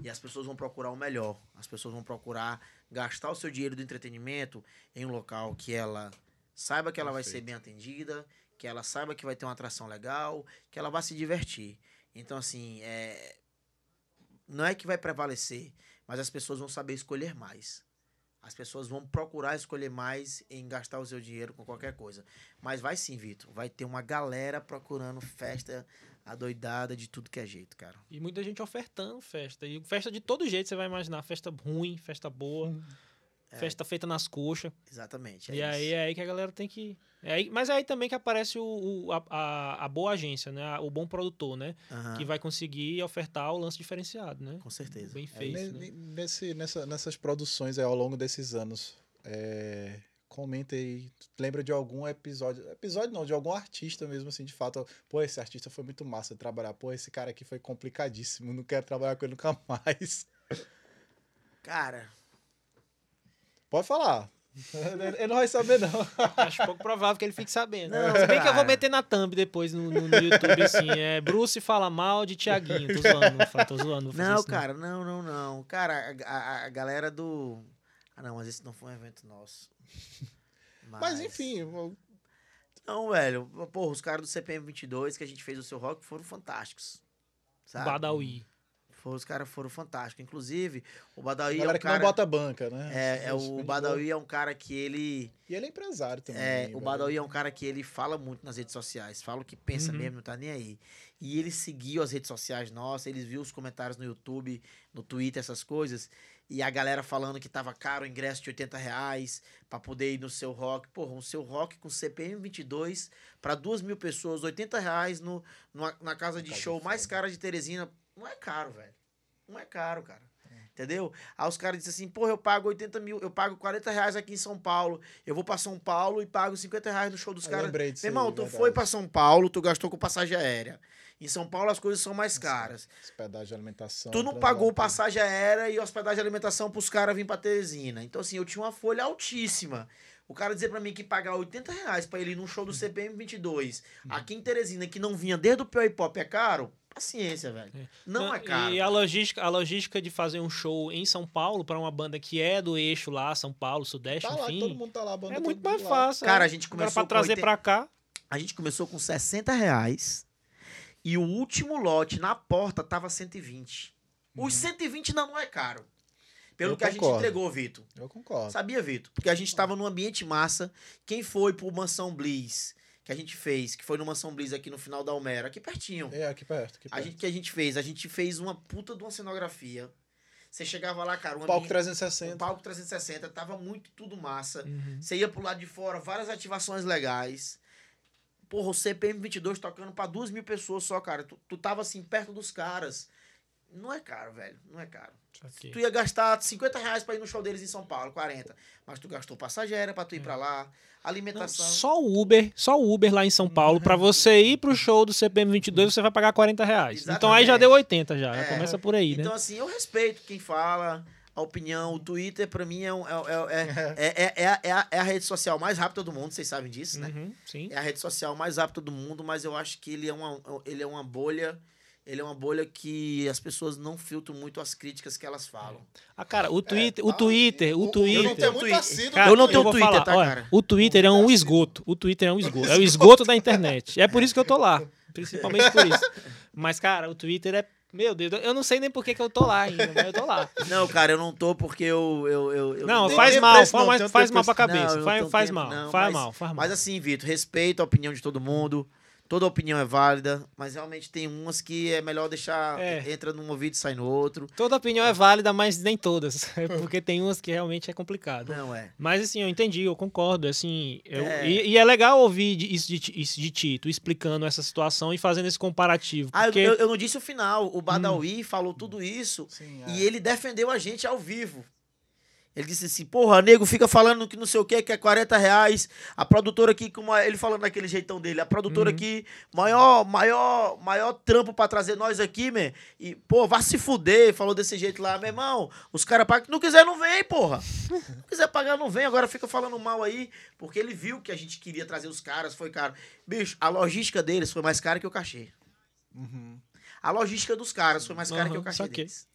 E as pessoas vão procurar o melhor. As pessoas vão procurar gastar o seu dinheiro do entretenimento em um local que ela saiba que ela vai ser Perfeito. bem atendida, que ela saiba que vai ter uma atração legal, que ela vai se divertir. Então, assim, é... não é que vai prevalecer, mas as pessoas vão saber escolher mais. As pessoas vão procurar escolher mais em gastar o seu dinheiro com qualquer coisa. Mas vai sim, Vitor. Vai ter uma galera procurando festa adoidada de tudo que é jeito, cara. E muita gente ofertando festa. E festa de todo jeito, você vai imaginar. Festa ruim, festa boa, festa feita nas coxas. Exatamente. é e aí isso. é aí que a galera tem que. É aí, mas é aí também que aparece o, o- a, a, boa agência, né? O bom produtor, né? Aham, Que vai conseguir ofertar o lance diferenciado, né? Com certeza. Bem É feito. Ne- né? ne- Nesse, nessa- nessas produções aí, ao longo desses anos, é, comenta aí, lembra de algum episódio, episódio não, de algum artista mesmo, assim, de fato, pô, esse artista foi muito massa de trabalhar, pô, esse cara aqui foi complicadíssimo, não quero trabalhar com ele nunca mais. Cara, Pode falar. Ele não vai saber, não. Acho pouco provável que ele fique sabendo. Não, Se bem que eu vou cara. meter na thumb depois no, no- no YouTube, assim. É Bruce fala mal de Tiaguinho. Tô zoando, não tô zoando. vou fazer Não, isso, cara, não, não, não. Cara, a, a- galera do. Ah, não, mas esse não foi um evento nosso. Mas enfim, eu- Não, velho. Porra, os caras do CPM 22 que a gente fez o seu rock foram fantásticos. Sabe? Badawi. Foram, os caras foram fantásticos. Inclusive, o Badawi é um que cara. não bota banca, né? É, é o de Badawi é um cara que ele. E ele é empresário também. É, velho. o Badawi é um cara que ele fala muito nas redes sociais, fala o que pensa Uhum. mesmo, não tá nem aí. E ele seguiu as redes sociais nossas, ele viu os comentários no YouTube, no Twitter, essas coisas, e a galera falando que tava caro o ingresso de 80 reais pra poder ir no seu rock. Porra, um seu rock com CPM 22 pra duas mil pessoas, 80 reais no, numa- na casa de show mais cara de Teresina. Não é caro, velho. Não é caro, cara. Entendeu? Aí os caras dizem assim, porra, eu pago 80 mil, eu pago 40 reais aqui em São Paulo. Eu vou pra São Paulo e pago 50 reais no show dos caras. Meu irmão, aí, tu verdade. foi pra São Paulo, tu gastou com passagem aérea. Em São Paulo as coisas são mais caras. Hospedagem, alimentação. Tu não pagou passagem aérea e hospedagem e alimentação pros caras virem pra Teresina. Então, assim, eu tinha uma folha altíssima. O cara dizer pra mim que pagar 80 reais pra ele ir num show do CPM 22 aqui em Teresina, que não vinha desde o Pio Pop, é caro? Paciência, velho. Não é caro. E a logística, a logística de fazer um show em São Paulo pra uma banda que é do eixo lá, São Paulo, Sudeste, Tá lá, enfim. todo mundo tá lá, a banda é todo muito mais lá. fácil. Cara, é. a gente começou pra com trazer 80 pra cá. A gente começou com 60 reais e o último lote na porta tava 120. Os 120 não, não é caro. Pelo Eu que a gente concordo. entregou, Vitor. Eu concordo. Sabia, Vitor? Porque a gente tava num ambiente massa. Quem foi pro Mansão Bliss, que a gente fez, que foi Mansão Bliss aqui no final da Almera, aqui pertinho. É, aqui perto. Aqui A perto. gente que a gente fez, a gente fez uma puta de uma cenografia. Você chegava lá, cara, um Palco ambiente- 360. um palco 360, tava muito tudo massa. Uhum. Você ia pro lado de fora, várias ativações legais. Porra, o CPM 22 tocando pra duas mil pessoas só, cara. Tu, tu tava assim, perto dos caras. Não é caro, velho. Não é caro. Tu ia gastar 50 reais pra ir no show deles em São Paulo, 40. Mas tu gastou passagem aérea pra tu ir pra lá, Não, alimentação. só o Uber, só o Uber lá em São Paulo, pra você ir pro show do CPM 22, você vai pagar 40 reais. Então aí já Exatamente. deu 80 já, já É. começa por aí, né? Então, assim, eu respeito quem fala, a opinião. O Twitter, pra mim, é, um- é, é, é, é, é, a- é a, é a rede social mais rápida do mundo, vocês sabem disso, né? Uhum, sim. É a rede social mais rápida do mundo, mas eu acho que ele é uma, ele é uma bolha ele é uma bolha que as pessoas não filtram muito as críticas que elas falam. Ah, cara, o Twitter, o tá, Twitter, o eu não Twitter. tenho muito Twitter. assíduo Cara, Eu não tenho vou Twitter, falar, tá, olha, cara? O Twitter é um esgoto. O Twitter é um esgoto. É o esgoto da internet. É por isso que eu tô lá. Principalmente por isso. Mas, cara, o Twitter é. Meu Deus, eu não sei nem por que, que eu tô lá ainda, mas eu tô lá. Não, cara, eu não tô porque eu. eu, eu, eu Não, tem faz mal, faz, não, faz tempo mal pra Não, eu cabeça. não faz faz tempo, mal, não, faz mas- mal, faz mal. Mas assim, Vitor, respeito a opinião de todo mundo. Toda opinião é válida, mas realmente tem umas que é melhor deixar. É. Entra num ouvido e sai no outro. Toda opinião é válida, mas nem todas. Porque tem umas que realmente é complicado. Não é. Mas assim, eu entendi, eu concordo. Assim, eu- É. E, e é legal ouvir isso de, ti- isso de ti, tu explicando essa situação e fazendo esse comparativo. Ah, eu, Porque, eu, eu não disse o final. O Badawi falou tudo isso Sim, e é. ele defendeu a gente ao vivo. Ele disse assim, porra, nego fica falando que não sei o que, que é 40 reais. A produtora aqui, como ele falando daquele jeitão dele, a produtora Uhum. aqui, maior, maior, maior trampo pra trazer nós aqui, man. E, pô, vá se fuder, falou desse jeito lá, meu irmão. Os caras pagam, não quiser, não vem, porra. Não quiser pagar, não vem. Agora fica falando mal aí, porque ele viu que a gente queria trazer os caras, foi caro. Bicho, a logística deles foi mais cara que o cachê. Uhum. A logística dos caras foi mais cara que o cachê deles.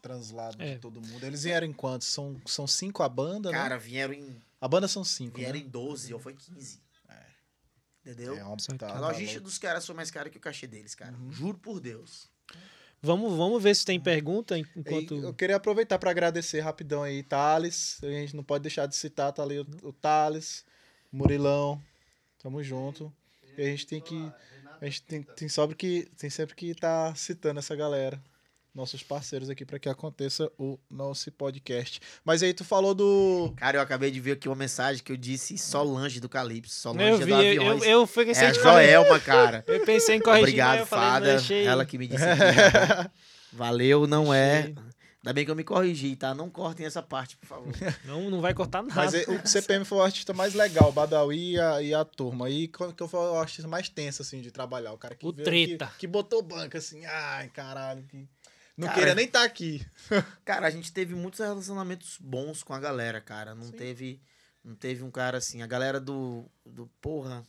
Translado É. de todo mundo. Eles vieram em quantos? São, são cinco a banda, Cara, né? vieram em, A banda são cinco, vieram né? em 12 ou foi 15. Entendeu? É, uma, Saquei. tá, A tá logística dos caras foi mais cara que o cachê deles, cara. Uhum. Juro por Deus. vamos, vamos ver se tem pergunta en- E enquanto. eu queria aproveitar para agradecer rapidão aí, Thales. A gente não pode deixar de citar, tá ali o, o Thales, Murilão. Tamo junto. E a gente tem que. A gente tem, tem, sobre que, tem sempre que estar citando essa galera. Nossos parceiros aqui para que aconteça o nosso podcast. Mas aí tu falou do. Cara, eu acabei de ver aqui uma mensagem que eu disse Solange do Calypso. Solange Eu é vi, do eu, Aviões. eu, eu pensei é em a corrigir. Joelma, cara. Eu pensei em corrigir, Obrigado, eu falei, não, Fada. achei- Ela que me disse aqui. Valeu, não é. Ainda bem que eu me corrigi, tá? Não cortem essa parte, por favor. Não, não vai cortar nada. Mas é- o CPM foi o artista mais legal, o Badawi e a, e a turma. E que foi o artista mais tenso, assim, de trabalhar? O cara que O veio, treta. Que, que botou banca, assim, ai, caralho. Que... Não Cara, queria nem estar aqui. Cara, a gente teve muitos relacionamentos bons com a galera, cara. Não Sim. teve não teve um cara assim. A galera do. do porra.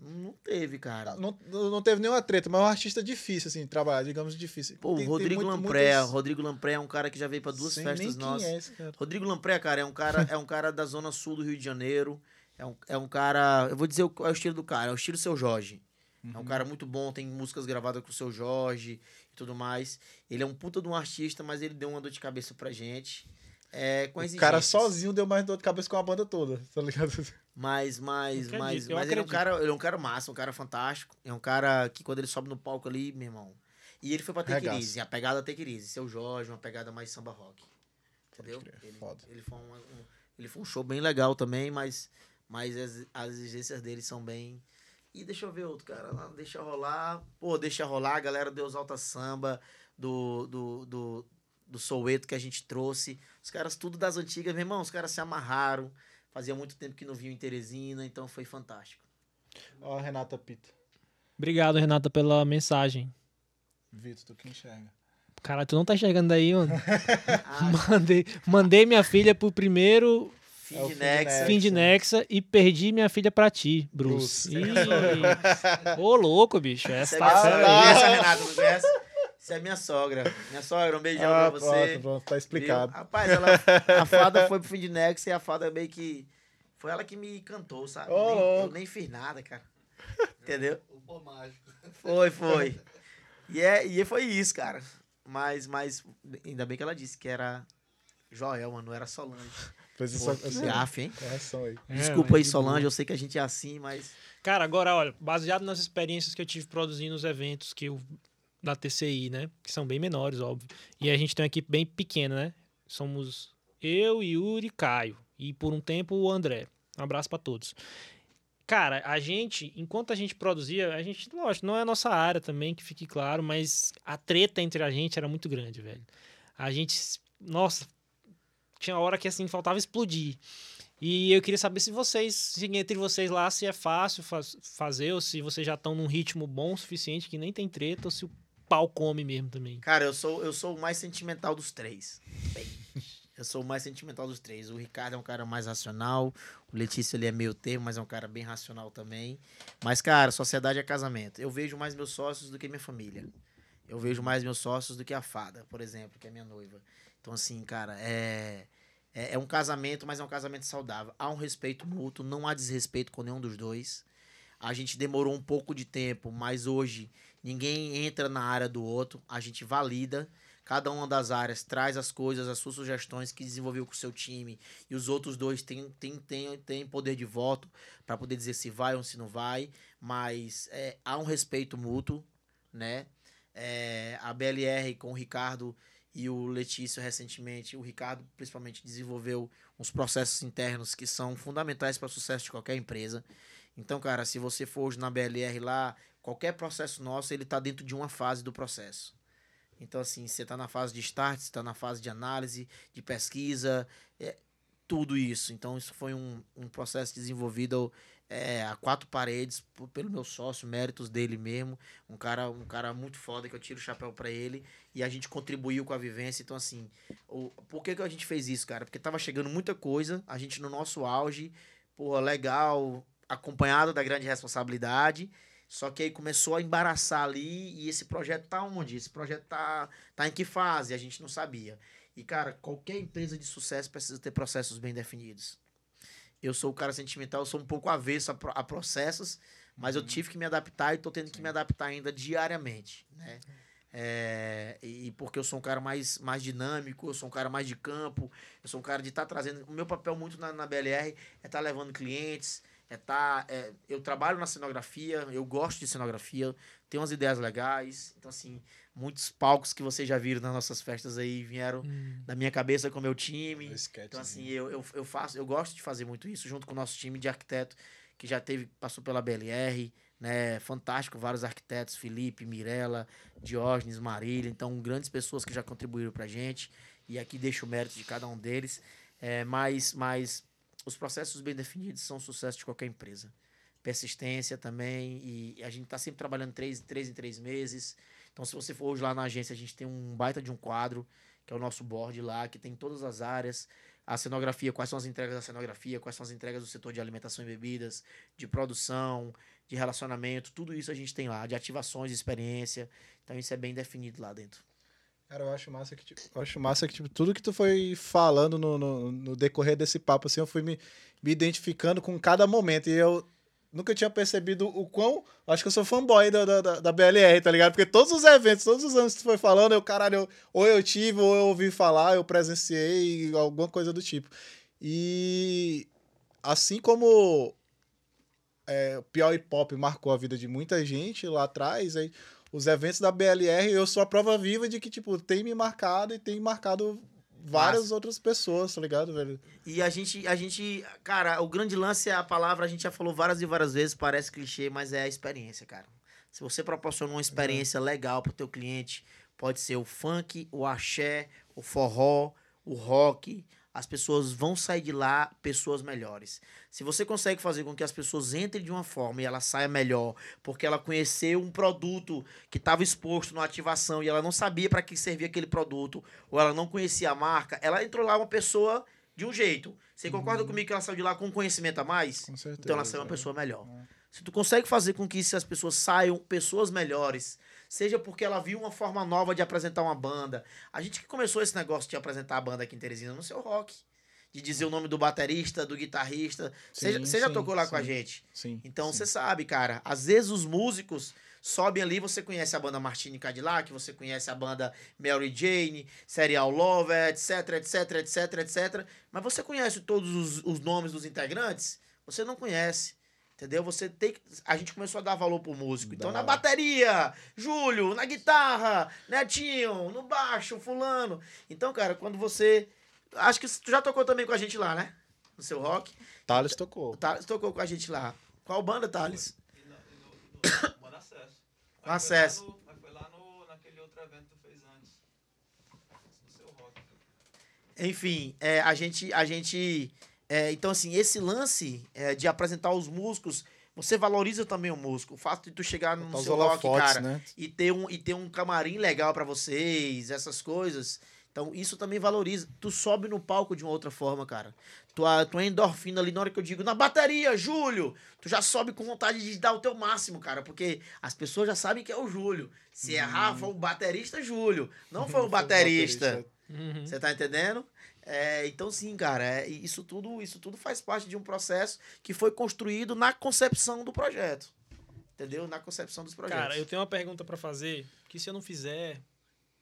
Não teve, cara. Não, não teve nenhuma treta, mas é um artista difícil, assim, de trabalhar, digamos difícil. Pô, o Tem- tem Rodrigo muito- Lampré. muitas- Rodrigo Lampré é um cara que já veio pra duas Sei festas nem quem nossas. é esse cara. Rodrigo Lampré, cara, é um cara, é um cara da zona sul do Rio de Janeiro. É um, é um cara. Eu vou dizer o, qual é o estilo do cara, é o estilo seu Jorge. É Uhum. um cara muito bom, tem músicas gravadas com o seu Jorge tudo mais. Ele é um puta de um artista, mas ele deu uma dor de cabeça pra gente. É, com O exigências. cara sozinho deu mais dor de cabeça com a banda toda, tá ligado? Mas, mas, mas, mas ele é um cara, ele é um cara massa, um cara fantástico. É um cara que quando ele sobe no palco ali, meu irmão. E ele foi pra. Easy, a pegada Easy, seu Jorge, uma pegada mais samba rock. Entendeu? Ele, foda. ele foi um, um- ele foi um show bem legal também, mas, mas as, as exigências dele são bem. E deixa eu ver outro, cara. lá, Deixa rolar. Pô, deixa rolar, a galera Deus Alta Samba, do, do, do, do Soueto que a gente trouxe. Os caras tudo das antigas, meu irmão, os caras se amarraram. Fazia muito tempo que não vinham em Teresina, então foi fantástico. Ó, a Renata Pita. Obrigado, Renata, pela mensagem. Vitor, tu que enxerga. Cara, tu não tá enxergando aí, mano. Ah, mandei, mandei minha filha pro primeiro fim É de Nexa. Fim de Nexa e perdi minha filha pra ti, Bruce. Ih, Ô, louco, bicho. Essa Essa é tá minha Ah, sogra. fera aí. Conhece a Renata, não conhece? Essa é minha sogra. Minha sogra, um beijão Ah, pra você. pronto, pronto, tá Viu? explicado. Rapaz, ela, a fada foi pro fim de Nexa e a fada meio que. Foi ela que me cantou, sabe? Ô, Nem- eu nem fiz nada, cara. Entendeu? O pó mágico. Foi, foi. E, é, e foi isso, cara. Mas, mas ainda bem que ela disse que era Joelma, não era Solange. Fez Pô, essa, que essa gafe, hein? correção aí. É, Desculpa aí, Solange, eu sei que a gente é assim, mas. Cara, agora, olha, baseado nas experiências que eu tive produzindo os eventos que eu, da TCI, né? Que são bem menores, óbvio. E a gente tem uma equipe bem pequena, né? Somos eu, Yuri e Caio. E por um tempo o André. Um abraço pra todos. Cara, a gente, enquanto a gente produzia, a gente, lógico, não é a nossa área também, que fique claro, mas a treta entre a gente era muito grande, velho. A gente, nossa, tinha hora que assim faltava explodir. E eu queria saber se vocês, se entre vocês lá, se é fácil faz- fazer, ou se vocês já estão num ritmo bom o suficiente que nem tem treta, ou se o pau come mesmo também. Cara, eu sou, eu sou o mais sentimental dos três. Eu sou o mais sentimental dos três. O Ricardo é um cara mais racional. O Letícia ele é meio termo, mas é um cara bem racional também. Mas, cara, sociedade é casamento. Eu vejo mais meus sócios do que minha família. Eu vejo mais meus sócios do que a fada, por exemplo, que é minha noiva. Então, assim, cara, é, é, é um casamento, mas é um casamento saudável. Há um respeito mútuo, não há desrespeito com nenhum dos dois. A gente demorou um pouco de tempo, mas hoje ninguém entra na área do outro. A gente valida cada uma das áreas traz as coisas, as suas sugestões que desenvolveu com o seu time, e os outros dois têm, têm, têm, têm poder de voto para poder dizer se vai ou se não vai, mas é, há um respeito mútuo, né? É, a BLR com o Ricardo e o Letício recentemente, o Ricardo principalmente desenvolveu uns processos internos que são fundamentais para o sucesso de qualquer empresa. Então, cara, se você for hoje na BLR lá, qualquer processo nosso, ele está dentro de uma fase do processo. Então, assim, você está na fase de start, você está na fase de análise, de pesquisa, é, tudo isso. Então, isso foi um, um processo desenvolvido é, a quatro paredes pelo meu sócio, méritos dele mesmo. Um cara, um cara muito foda que eu tiro o chapéu para ele. E a gente contribuiu com a vivência. Então, assim, o, por que, que a gente fez isso, cara? Porque tava chegando muita coisa, a gente no nosso auge, porra, legal, acompanhado da grande responsabilidade. Só que aí começou a embaraçar ali e esse projeto tá onde? Esse projeto tá, tá em que fase? A gente não sabia. E, cara, qualquer empresa de sucesso precisa ter processos bem definidos. Eu sou o cara sentimental, eu sou um pouco avesso a, a processos, mas eu uhum. tive que me adaptar e tô tendo que me adaptar ainda diariamente, né? É, e porque eu sou um cara mais, mais dinâmico, eu sou um cara mais de campo, eu sou um cara de estar tá trazendo. O meu papel muito na, na BLR é estar tá levando clientes, é tá, é, eu trabalho na cenografia, eu gosto de cenografia, tenho umas ideias legais. Então, assim, muitos palcos que vocês já viram nas nossas festas aí vieram hum. da minha cabeça com o meu time. Então, assim, eu, eu, eu faço, eu gosto de fazer muito isso junto com o nosso time de arquiteto que já teve, passou pela BLR, né? Fantástico, vários arquitetos, Felipe, Mirella, Diógenes, Marília, então grandes pessoas que já contribuíram pra gente. E aqui deixo o mérito de cada um deles. É, mas, mas os processos bem definidos são um sucesso de qualquer empresa. Persistência também, e a gente está sempre trabalhando três, três em três meses. Então, se você for hoje lá na agência, a gente tem um baita de um quadro, que é o nosso board lá, que tem todas as áreas. A cenografia, quais são as entregas da cenografia, quais são as entregas do setor de alimentação e bebidas, de produção, de relacionamento, tudo isso a gente tem lá, de ativações, de experiência. Então, isso é bem definido lá dentro. Cara, eu acho massa que, tipo, eu acho massa que tipo, tudo que tu foi falando no, no, no, decorrer desse papo, assim, eu fui me, me identificando com cada momento. E eu nunca tinha percebido o quão. Acho que eu sou fanboy da, da, da BLR, tá ligado? Porque todos os eventos, todos os anos que tu foi falando, eu, caralho, eu, ou eu tive, ou eu ouvi falar, eu presenciei, alguma coisa do tipo. E assim como é, Piauí Pop marcou a vida de muita gente lá atrás, aí os eventos da BLR, eu sou a prova viva de que, tipo, tem me marcado e tem marcado várias Mas... outras pessoas, tá ligado, velho? E a gente, a gente, cara, o grande lance é a palavra, a gente já falou várias e várias vezes, parece clichê, mas é a experiência, cara. Se você proporciona uma experiência legal pro teu cliente, pode ser o funk, o axé, o forró, o rock, as pessoas vão sair de lá pessoas melhores. Se você consegue fazer com que as pessoas entrem de uma forma e ela saia melhor, porque ela conheceu um produto que estava exposto na ativação e ela não sabia para que servia aquele produto, ou ela não conhecia a marca, ela entrou lá uma pessoa de um jeito. Você concorda uhum. comigo que ela saiu de lá com conhecimento a mais? Com certeza, então ela saiu uma é. pessoa melhor. É. Se tu consegue fazer com que as pessoas saiam pessoas melhores, seja porque ela viu uma forma nova de apresentar uma banda. A gente que começou esse negócio de apresentar a banda aqui em Teresina no seu rock. De dizer o nome do baterista, do guitarrista. Sim, você já tocou lá sim, com a gente. Sim. Então você sabe, cara. Às vezes os músicos sobem ali, você conhece a banda Martini Cadillac, você conhece a banda Mary Jane, Serial Love, etc, etc, etc, etc. Mas você conhece todos os, os nomes dos integrantes? Você não conhece. Entendeu? Você tem que. A gente começou a dar valor pro músico. Então, na bateria, Júlio, na guitarra, Netinho, no baixo, fulano. Então, cara, quando você. Acho que tu já tocou também com a gente lá, né? No seu rock. Thales tocou. Thales tocou com a gente lá. Qual banda, Thales? E no, e no, banda Acesso. Mas Acesso. Foi no, mas foi lá no, naquele outro evento que tu fez antes. No seu rock. Enfim, é, a gente. A gente é, então, assim, esse lance é, de apresentar os músicos, você valoriza também o músico. O fato de tu chegar no seu rock, cara, né? e, ter um, e ter um camarim legal para vocês, essas coisas. Então, isso também valoriza. Tu sobe no palco de uma outra forma, cara. Tua, tua endorfina ali, na hora que eu digo, na bateria, Júlio, tu já sobe com vontade de dar o teu máximo, cara. Porque as pessoas já sabem que é o Júlio. Se errar, foi o baterista Júlio. Não foi o baterista. Uhum. Você tá entendendo? É, então, sim, cara, é, isso, tudo, isso tudo faz parte de um processo que foi construído na concepção do projeto. Entendeu? Na concepção dos projetos. Cara, eu tenho uma pergunta pra fazer, que se eu não fizer,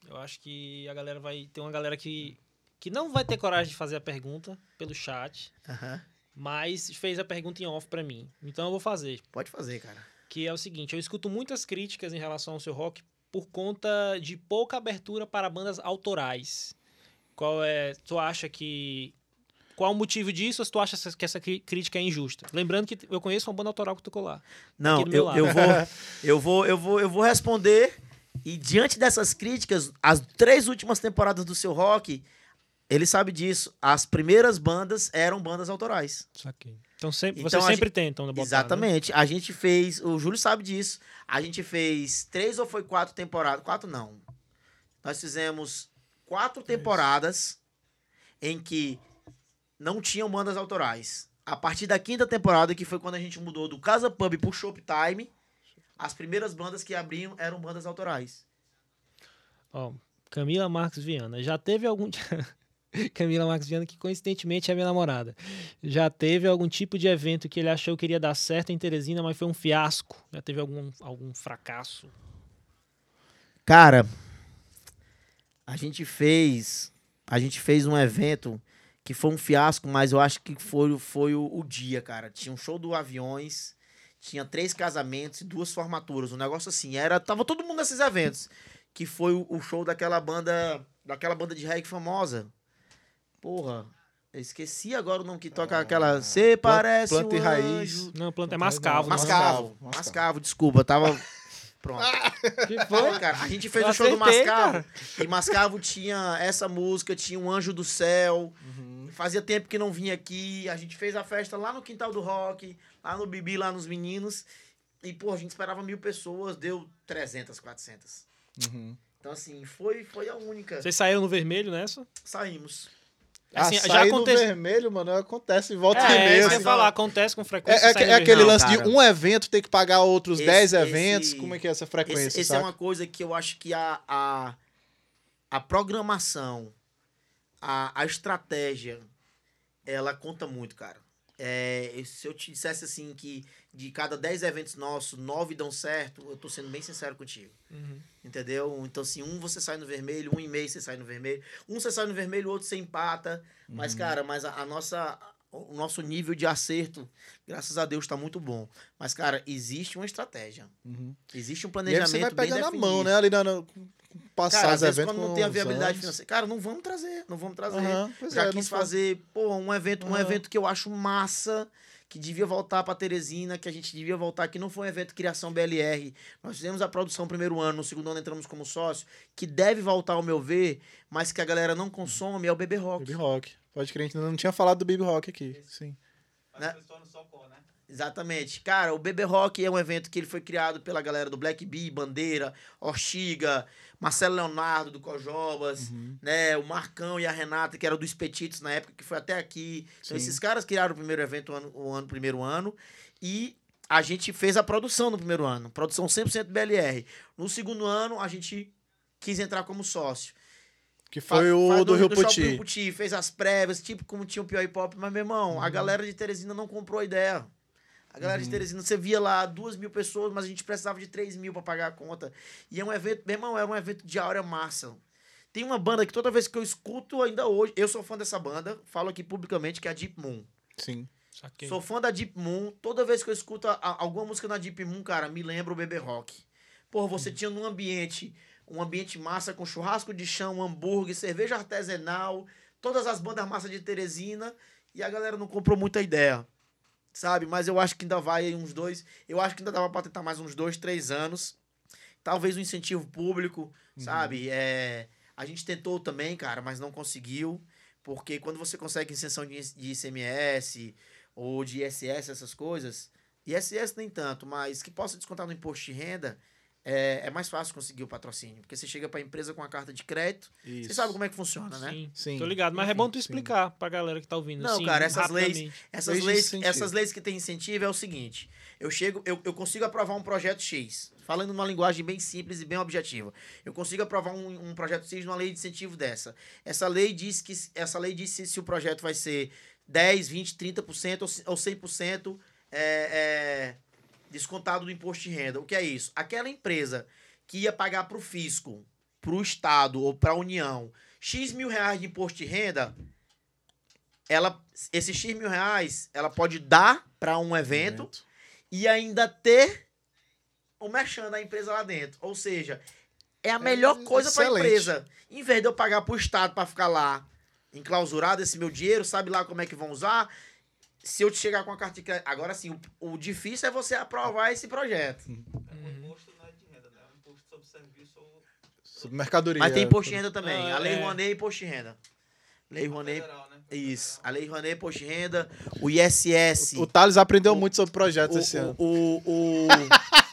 eu acho que a galera vai. Tem uma galera que, que não vai ter coragem de fazer a pergunta pelo chat, Aham. mas fez a pergunta em off pra mim. Então eu vou fazer. Pode fazer, cara. Que é o seguinte: eu escuto muitas críticas em relação ao seu rock por conta de pouca abertura para bandas autorais. Qual é. Tu acha que. Qual o motivo disso ou se tu acha que essa crítica é injusta? Lembrando que eu conheço uma banda autoral que tocou lá. Não, eu, eu, vou, eu, vou, eu, vou, eu vou responder. E diante dessas críticas, as três últimas temporadas do seu rock, ele sabe disso. As primeiras bandas eram bandas autorais. Então sempre, Então, vocês a sempre tentam botar, né? Exatamente. A gente fez. O Júlio sabe disso. A gente fez três ou foi quatro temporadas? Quatro não. Nós fizemos quatro temporadas em que não tinham bandas autorais. A partir da quinta temporada, que foi quando a gente mudou do Casa Pub pro Showtime, as primeiras bandas que abriam eram bandas autorais. Ó, Camila Marques Viana. Já teve algum. Camila Marques Viana, que coincidentemente é minha namorada. Já teve algum tipo de evento que ele achou que iria dar certo em Teresina, mas foi um fiasco? Já teve algum, algum fracasso? Cara, a gente fez. A gente fez um evento que foi um fiasco, mas eu acho que foi, foi o, o dia, cara. Tinha um show do Aviões, tinha três casamentos e duas formaturas. Um negócio assim, era. Tava todo mundo nesses eventos. Que foi o, o show daquela banda. Daquela banda de reggae famosa. Porra. Eu esqueci agora o nome que toca aquela. Cê parece Planta um e Raiz. anjo." Não, planta é mascavo. não, Mascavo. Mascavo, Mascavo, Mascavo. desculpa, tava. Pronto. Que Foi, cara. A gente fez Eu o show do Mascavo. E Mascavo tinha essa música, tinha um Anjo do Céu. Uhum. Fazia tempo que não vinha aqui. A gente fez a festa lá no Quintal do Rock, lá no Bibi, lá nos meninos. E, pô, a gente esperava mil pessoas, deu 300, 400. Uhum. Então, assim, foi, foi a única. Vocês saíram no vermelho nessa? Saímos. Assim, ah, já acontece- no vermelho, mano, acontece volta É, e é meia. ia assim. falar, acontece com frequência. É, é, é aquele vermelho. lance cara. de um evento ter que pagar outros Esse- 10 esse- eventos. Como é que é essa frequência, Esse, esse é uma coisa que eu acho que a, a, a programação, a, a estratégia, ela conta muito, cara. É, se eu te dissesse assim que de cada 10 eventos nossos, 9 dão certo, eu tô sendo bem sincero contigo. Uhum. Entendeu? Então, assim, um você sai no vermelho, um e meio você sai no vermelho. Um você sai no vermelho, o outro você empata. Mas, Uhum. cara, mas a, a nossa. O nosso nível de acerto, graças a Deus, tá muito bom. Mas, cara, existe uma estratégia. Uhum. Existe um E aí planejamento você vai pegando na mão, né? Ali na, na- passar Cara, às os vezes eventos quando não tem a viabilidade anos. financeira. Cara, não vamos trazer, não vamos trazer. Pois Já é, quis faz- fazer, pô, um evento, um Aham. evento que eu acho massa, que devia voltar pra Teresina, que a gente devia voltar, que não foi um evento Criação BLR. Nós fizemos a produção no primeiro ano, no segundo ano entramos como sócio, que deve voltar ao meu ver, mas que a galera não consome, é o Bebê Rock. Baby Rock. Pode crer, a gente ainda não tinha falado do Baby Rock aqui. Sim. Mas Né? o pessoal não socou, né? Exatamente. Cara, o Bebê Rock é um evento que ele foi criado pela galera do Black Bee, Bandeira, Ortiga, Marcelo Leonardo do Cojobas, Uhum. né? O Marcão e a Renata, que era dos Petitos na época, que foi até aqui. Então, esses caras criaram o primeiro evento o ano, o ano primeiro ano. E a gente fez a produção no primeiro ano. Produção 100% BLR. No segundo ano, a gente quis entrar como sócio. Que foi o faz do Rio Shopping Puti. Rio Puti, fez as prévias, tipo como tinha o Pior Hip Hop, mas, meu irmão, Uhum. a galera de Teresina não comprou a ideia. A galera de Teresina, você via lá duas mil pessoas, mas a gente precisava de três mil pra pagar a conta. E é um evento, meu irmão, era um evento de áurea massa. Tem uma banda que toda vez que eu escuto, ainda hoje, eu sou fã dessa banda, falo aqui publicamente, que é a Deep Moon. Sim. Saquei. Sou fã da Deep Moon. Toda vez que eu escuto a- a- alguma música na Deep Moon, cara, me lembra o Bebê Rock. Pô, você tinha num ambiente, um ambiente massa com churrasco de chão, hambúrguer, cerveja artesanal, todas as bandas massa de Teresina, e a galera não comprou muita ideia. Sabe? Mas eu acho que ainda vai aí uns dois. Eu acho que ainda dava pra tentar mais uns dois, três anos. Talvez um incentivo público, sabe? É, a gente tentou também, cara, mas não conseguiu. Porque quando você consegue isenção de de ICMS ou de ISS, essas coisas, ISS nem tanto, mas que possa descontar no imposto de renda, é, é mais fácil conseguir o patrocínio. Porque você chega pra empresa com a carta de crédito, Isso. você sabe como é que funciona, né? Sim, Sim. tô ligado. Mas é Enfim, bom tu sim. explicar pra galera que tá ouvindo. Não, assim, cara, essas leis-. Essas Leis essas leis que têm incentivo é o seguinte: eu chego, eu, eu consigo aprovar um projeto X, falando numa linguagem bem simples e bem objetiva. Eu consigo aprovar um, um projeto X numa lei de incentivo dessa. Essa lei diz que essa lei diz se, se o projeto vai ser 10, 20, 30% ou, ou 100% é, é, descontado do imposto de renda. O que é isso? Aquela empresa que ia pagar para o fisco, para o estado ou para a União X mil reais de imposto de renda, ela, esses X mil reais, ela pode dar para um evento e ainda ter o merchan da empresa lá dentro. Ou seja, é a melhor coisa para a empresa. Em vez de eu pagar para o Estado para ficar lá enclausurado esse meu dinheiro, sabe lá como é que vão usar? Se eu te chegar com a carta de crédito. Agora sim, o, o difícil é você aprovar esse projeto. É, O Uhum. imposto não é de renda, né? É um imposto sobre serviço ou Sobre mercadoria. Mas tem imposto de renda também. Ah, a Lei é. Rouanet e imposto de renda. Lei Rouanet. federal, né? Isso. A Lei Rouanet, imposto de renda. O ISS. O Thales aprendeu O- muito sobre projetos o, esse ano. o, o,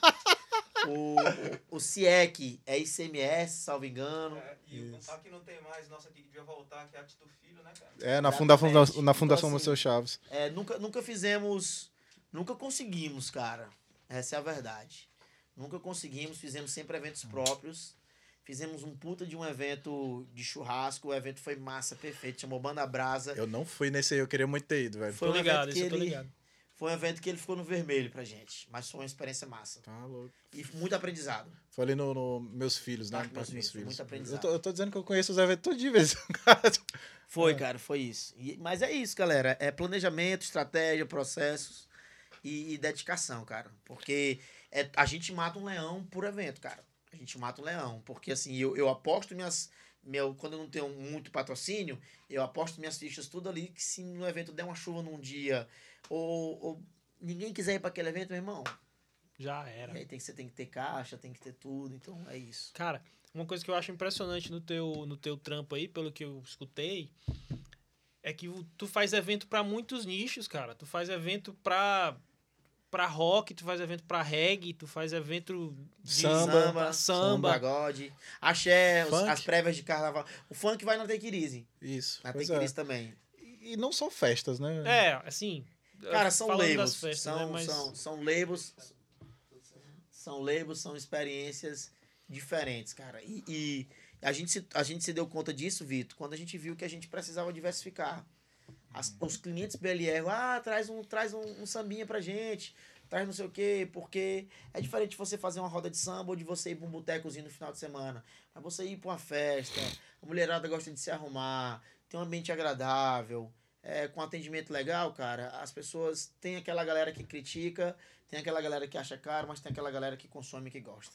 o, o, CIEC é ICMS, salvo engano. É, e o aqui não tem mais, nossa aqui que devia voltar, que é a Tito Filho, né, cara? É, na, funda, na Fundação Então, assim, Chaves. É, nunca, nunca fizemos. Nunca conseguimos, cara. Essa é a verdade. Nunca conseguimos, fizemos sempre eventos próprios. Fizemos um puta de um evento de churrasco. O evento foi massa, perfeito. Chamou Banda Brasa. Eu não fui nesse aí, eu queria muito ter ido, velho. Foi Tô um ligado, evento isso eu que tô ele- ligado. Foi um evento que ele ficou no vermelho pra gente. Mas foi uma experiência massa. Tá louco. E muito aprendizado. Foi ali no, no Meus Filhos, né? Parque No Meus Filhos, muito aprendizado. Eu tô, eu tô dizendo que eu conheço os eventos todo dia. Foi, cara, foi isso. E- mas é isso, galera. É planejamento, estratégia, processos e, e dedicação, cara. Porque é, a gente mata um leão por evento, cara. A gente mata um leão. Porque assim, eu, eu aposto minhas. Meu, quando eu não tenho muito patrocínio, eu aposto minhas fichas tudo ali que se no evento der uma chuva num dia, ou, ou ninguém quiser ir para aquele evento, meu irmão, Já era. e aí tem que, você tem que ter caixa, tem que ter tudo. Então é isso. Cara, uma coisa que eu acho impressionante no teu, no teu trampo aí, pelo que eu escutei, é que tu faz evento pra muitos nichos, cara. Tu faz evento pra, pra rock, tu faz evento pra reggae, tu faz evento de Samba. pra samba. pagode, axé, os- as prévias de carnaval. O funk vai na Tequirize. Isso. Na pois é. Tequirize também. E não só festas, né? É, assim. Cara, são labels. festas, são, né, mas- são, são labels. São labels, são experiências diferentes, cara. E, e a, gente se, a gente se deu conta disso, Vitor, quando a gente viu que a gente precisava diversificar. As- os clientes BLR, ah, traz um, traz um, um sambinha pra gente, traz não sei o quê, porque é diferente de você fazer uma roda de samba ou de você ir pra um botecozinho no final de semana. Mas você ir pra uma festa, a mulherada gosta de se arrumar, tem um ambiente agradável, é, com atendimento legal, cara, as pessoas tem aquela galera que critica, tem aquela galera que acha caro, mas tem aquela galera que consome e que gosta.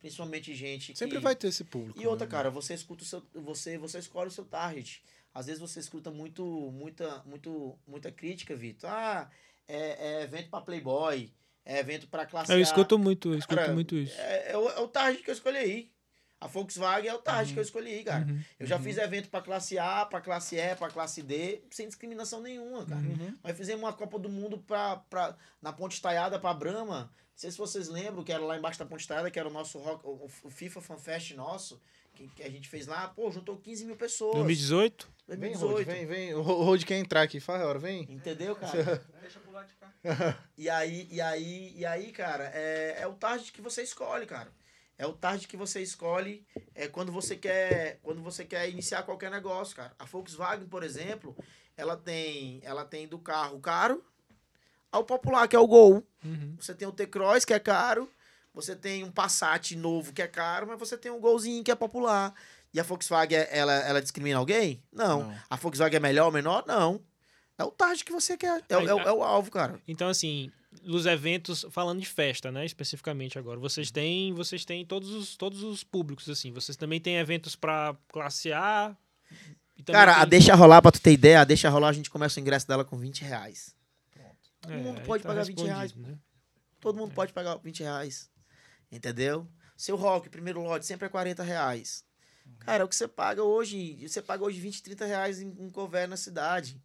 Principalmente gente que... Sempre vai ter esse público. E outra, né? cara, você escuta o seu, você, você escolhe o seu target. Às vezes você escuta muito, muita, muito, muita crítica, Vitor. Ah, é, é evento pra Playboy, é evento pra classe Eu escuto muito, eu escuto Cara, muito isso. É, é o, é o target que eu escolhi aí. A Volkswagen é o target que eu escolhi, cara. Uhum. Eu já fiz evento pra classe A, pra classe E, pra classe D, sem discriminação nenhuma, cara. Uhum. Nós fizemos uma Copa do Mundo pra, pra, na Ponte Estaiada pra Brahma. Não sei se vocês lembram, que era lá embaixo da Ponte Estaiada, que era o nosso rock, o, o FIFA Fan Fest nosso, que, que a gente fez lá. Pô, juntou 15 mil pessoas. 2018? Vem, 2018. Rod, vem, vem. O Ro- Rod quer entrar aqui, faz a hora, vem. Entendeu, cara? Deixa pro lado de cá. E aí, e aí, e aí, cara, é, é o target que você escolhe, cara. É o target que você escolhe é quando você quer, quando você quer iniciar qualquer negócio, cara. A Volkswagen, por exemplo, ela tem, ela tem do carro caro ao popular, que é o Gol. Uhum. Você tem o T-Cross, que é caro. Você tem um Passat novo, que é caro, mas você tem um Golzinho, que é popular. E a Volkswagen, ela, ela discrimina alguém? Não. Não. A Volkswagen é melhor ou menor? Não. É o target que você quer. É, é o- é o alvo, cara. Então, assim, nos eventos, falando de festa, né, especificamente agora, vocês têm, vocês têm todos os, todos os públicos, assim. Vocês também têm eventos pra classe A. Cara, a tem- deixa rolar, pra tu ter ideia, a deixa rolar, a gente começa o ingresso dela com 20 reais. todo mundo aí pode tá pagar 20 reais, respondido, né? Todo mundo pode pagar 20 reais. Entendeu? Seu rock, primeiro lote, sempre é 40 reais. Cara, é o que você paga hoje. Você paga hoje 20, 30 reais em, em cover na cidade.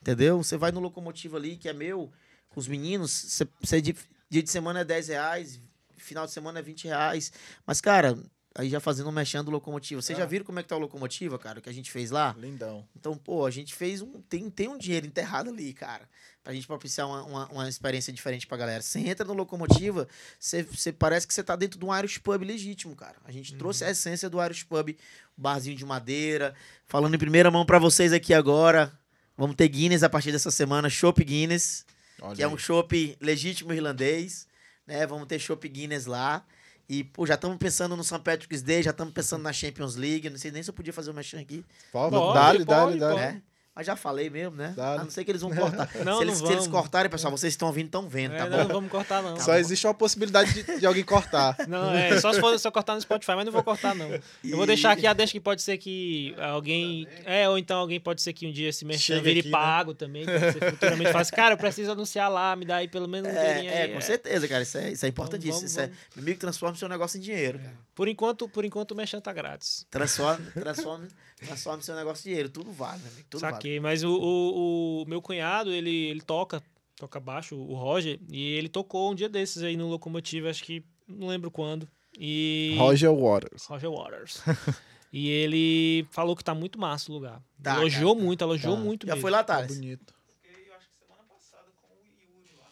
Entendeu? Você vai no locomotivo ali, que é meu, com os meninos, você, de, dia de semana é 10 reais, final de semana é 20 reais. Mas, cara, aí já fazendo um mexendo locomotiva. Vocês já Ah. viram como é que tá a locomotiva, cara, que a gente fez lá? Lindão. Então, pô, a gente fez um. Tem, tem um dinheiro enterrado ali, cara. Pra gente propiciar uma, uma, uma experiência diferente pra galera. Você entra no locomotiva, você, você parece que você tá dentro de um Irish Pub legítimo, cara. A gente trouxe a essência do Irish Pub, barzinho de madeira. Falando em primeira mão pra vocês aqui agora. Vamos ter Guinness a partir dessa semana, Chopp Guinness, Olha que é aí. um chopp legítimo irlandês, né? Vamos ter Chopp Guinness lá. E, pô, já estamos pensando no St. Patrick's Day, já estamos pensando na Champions League. Não sei nem se eu podia fazer o mexão aqui. Pode, dale, dale. É. Mas já falei mesmo, né? A não ser que eles vão cortar. Não, se, eles, não se eles cortarem, pessoal, vocês estão ouvindo, estão vendo, É, tá não, bom? vamos cortar, não. Só existe uma possibilidade de, de alguém cortar. Não, é só se for só cortar no Spotify, mas não vou cortar, não. Eu vou deixar aqui a deixa que pode ser que alguém. É, ou então alguém pode ser que um dia esse merchan Chega vire aqui, né? pago também. Pode ser futuramente fala assim, cara, eu preciso anunciar lá, me dá aí pelo menos um dinheirinho É, aí. é, com certeza, cara. Isso é, isso é importantíssimo. vamos, isso é, vamos. meu amigo, transforma o seu negócio em dinheiro, cara. Por enquanto, por enquanto o merchan tá grátis. Transforme, transforme, transforme seu negócio em dinheiro. Tudo vale, meu amigo. Tudo vale. Saquei, mas o, o, o meu cunhado, ele, ele toca, toca baixo, o Roger, e ele tocou um dia desses aí no Locomotiva, acho que não lembro quando. E Roger Waters. Roger Waters. e ele falou que tá muito massa o lugar. Tá, elogiou cara, muito, elogiou Tá. muito Já mesmo. foi lá, Tá Thales? bonito. Fiquei, eu acho que semana passada com o Yuri lá.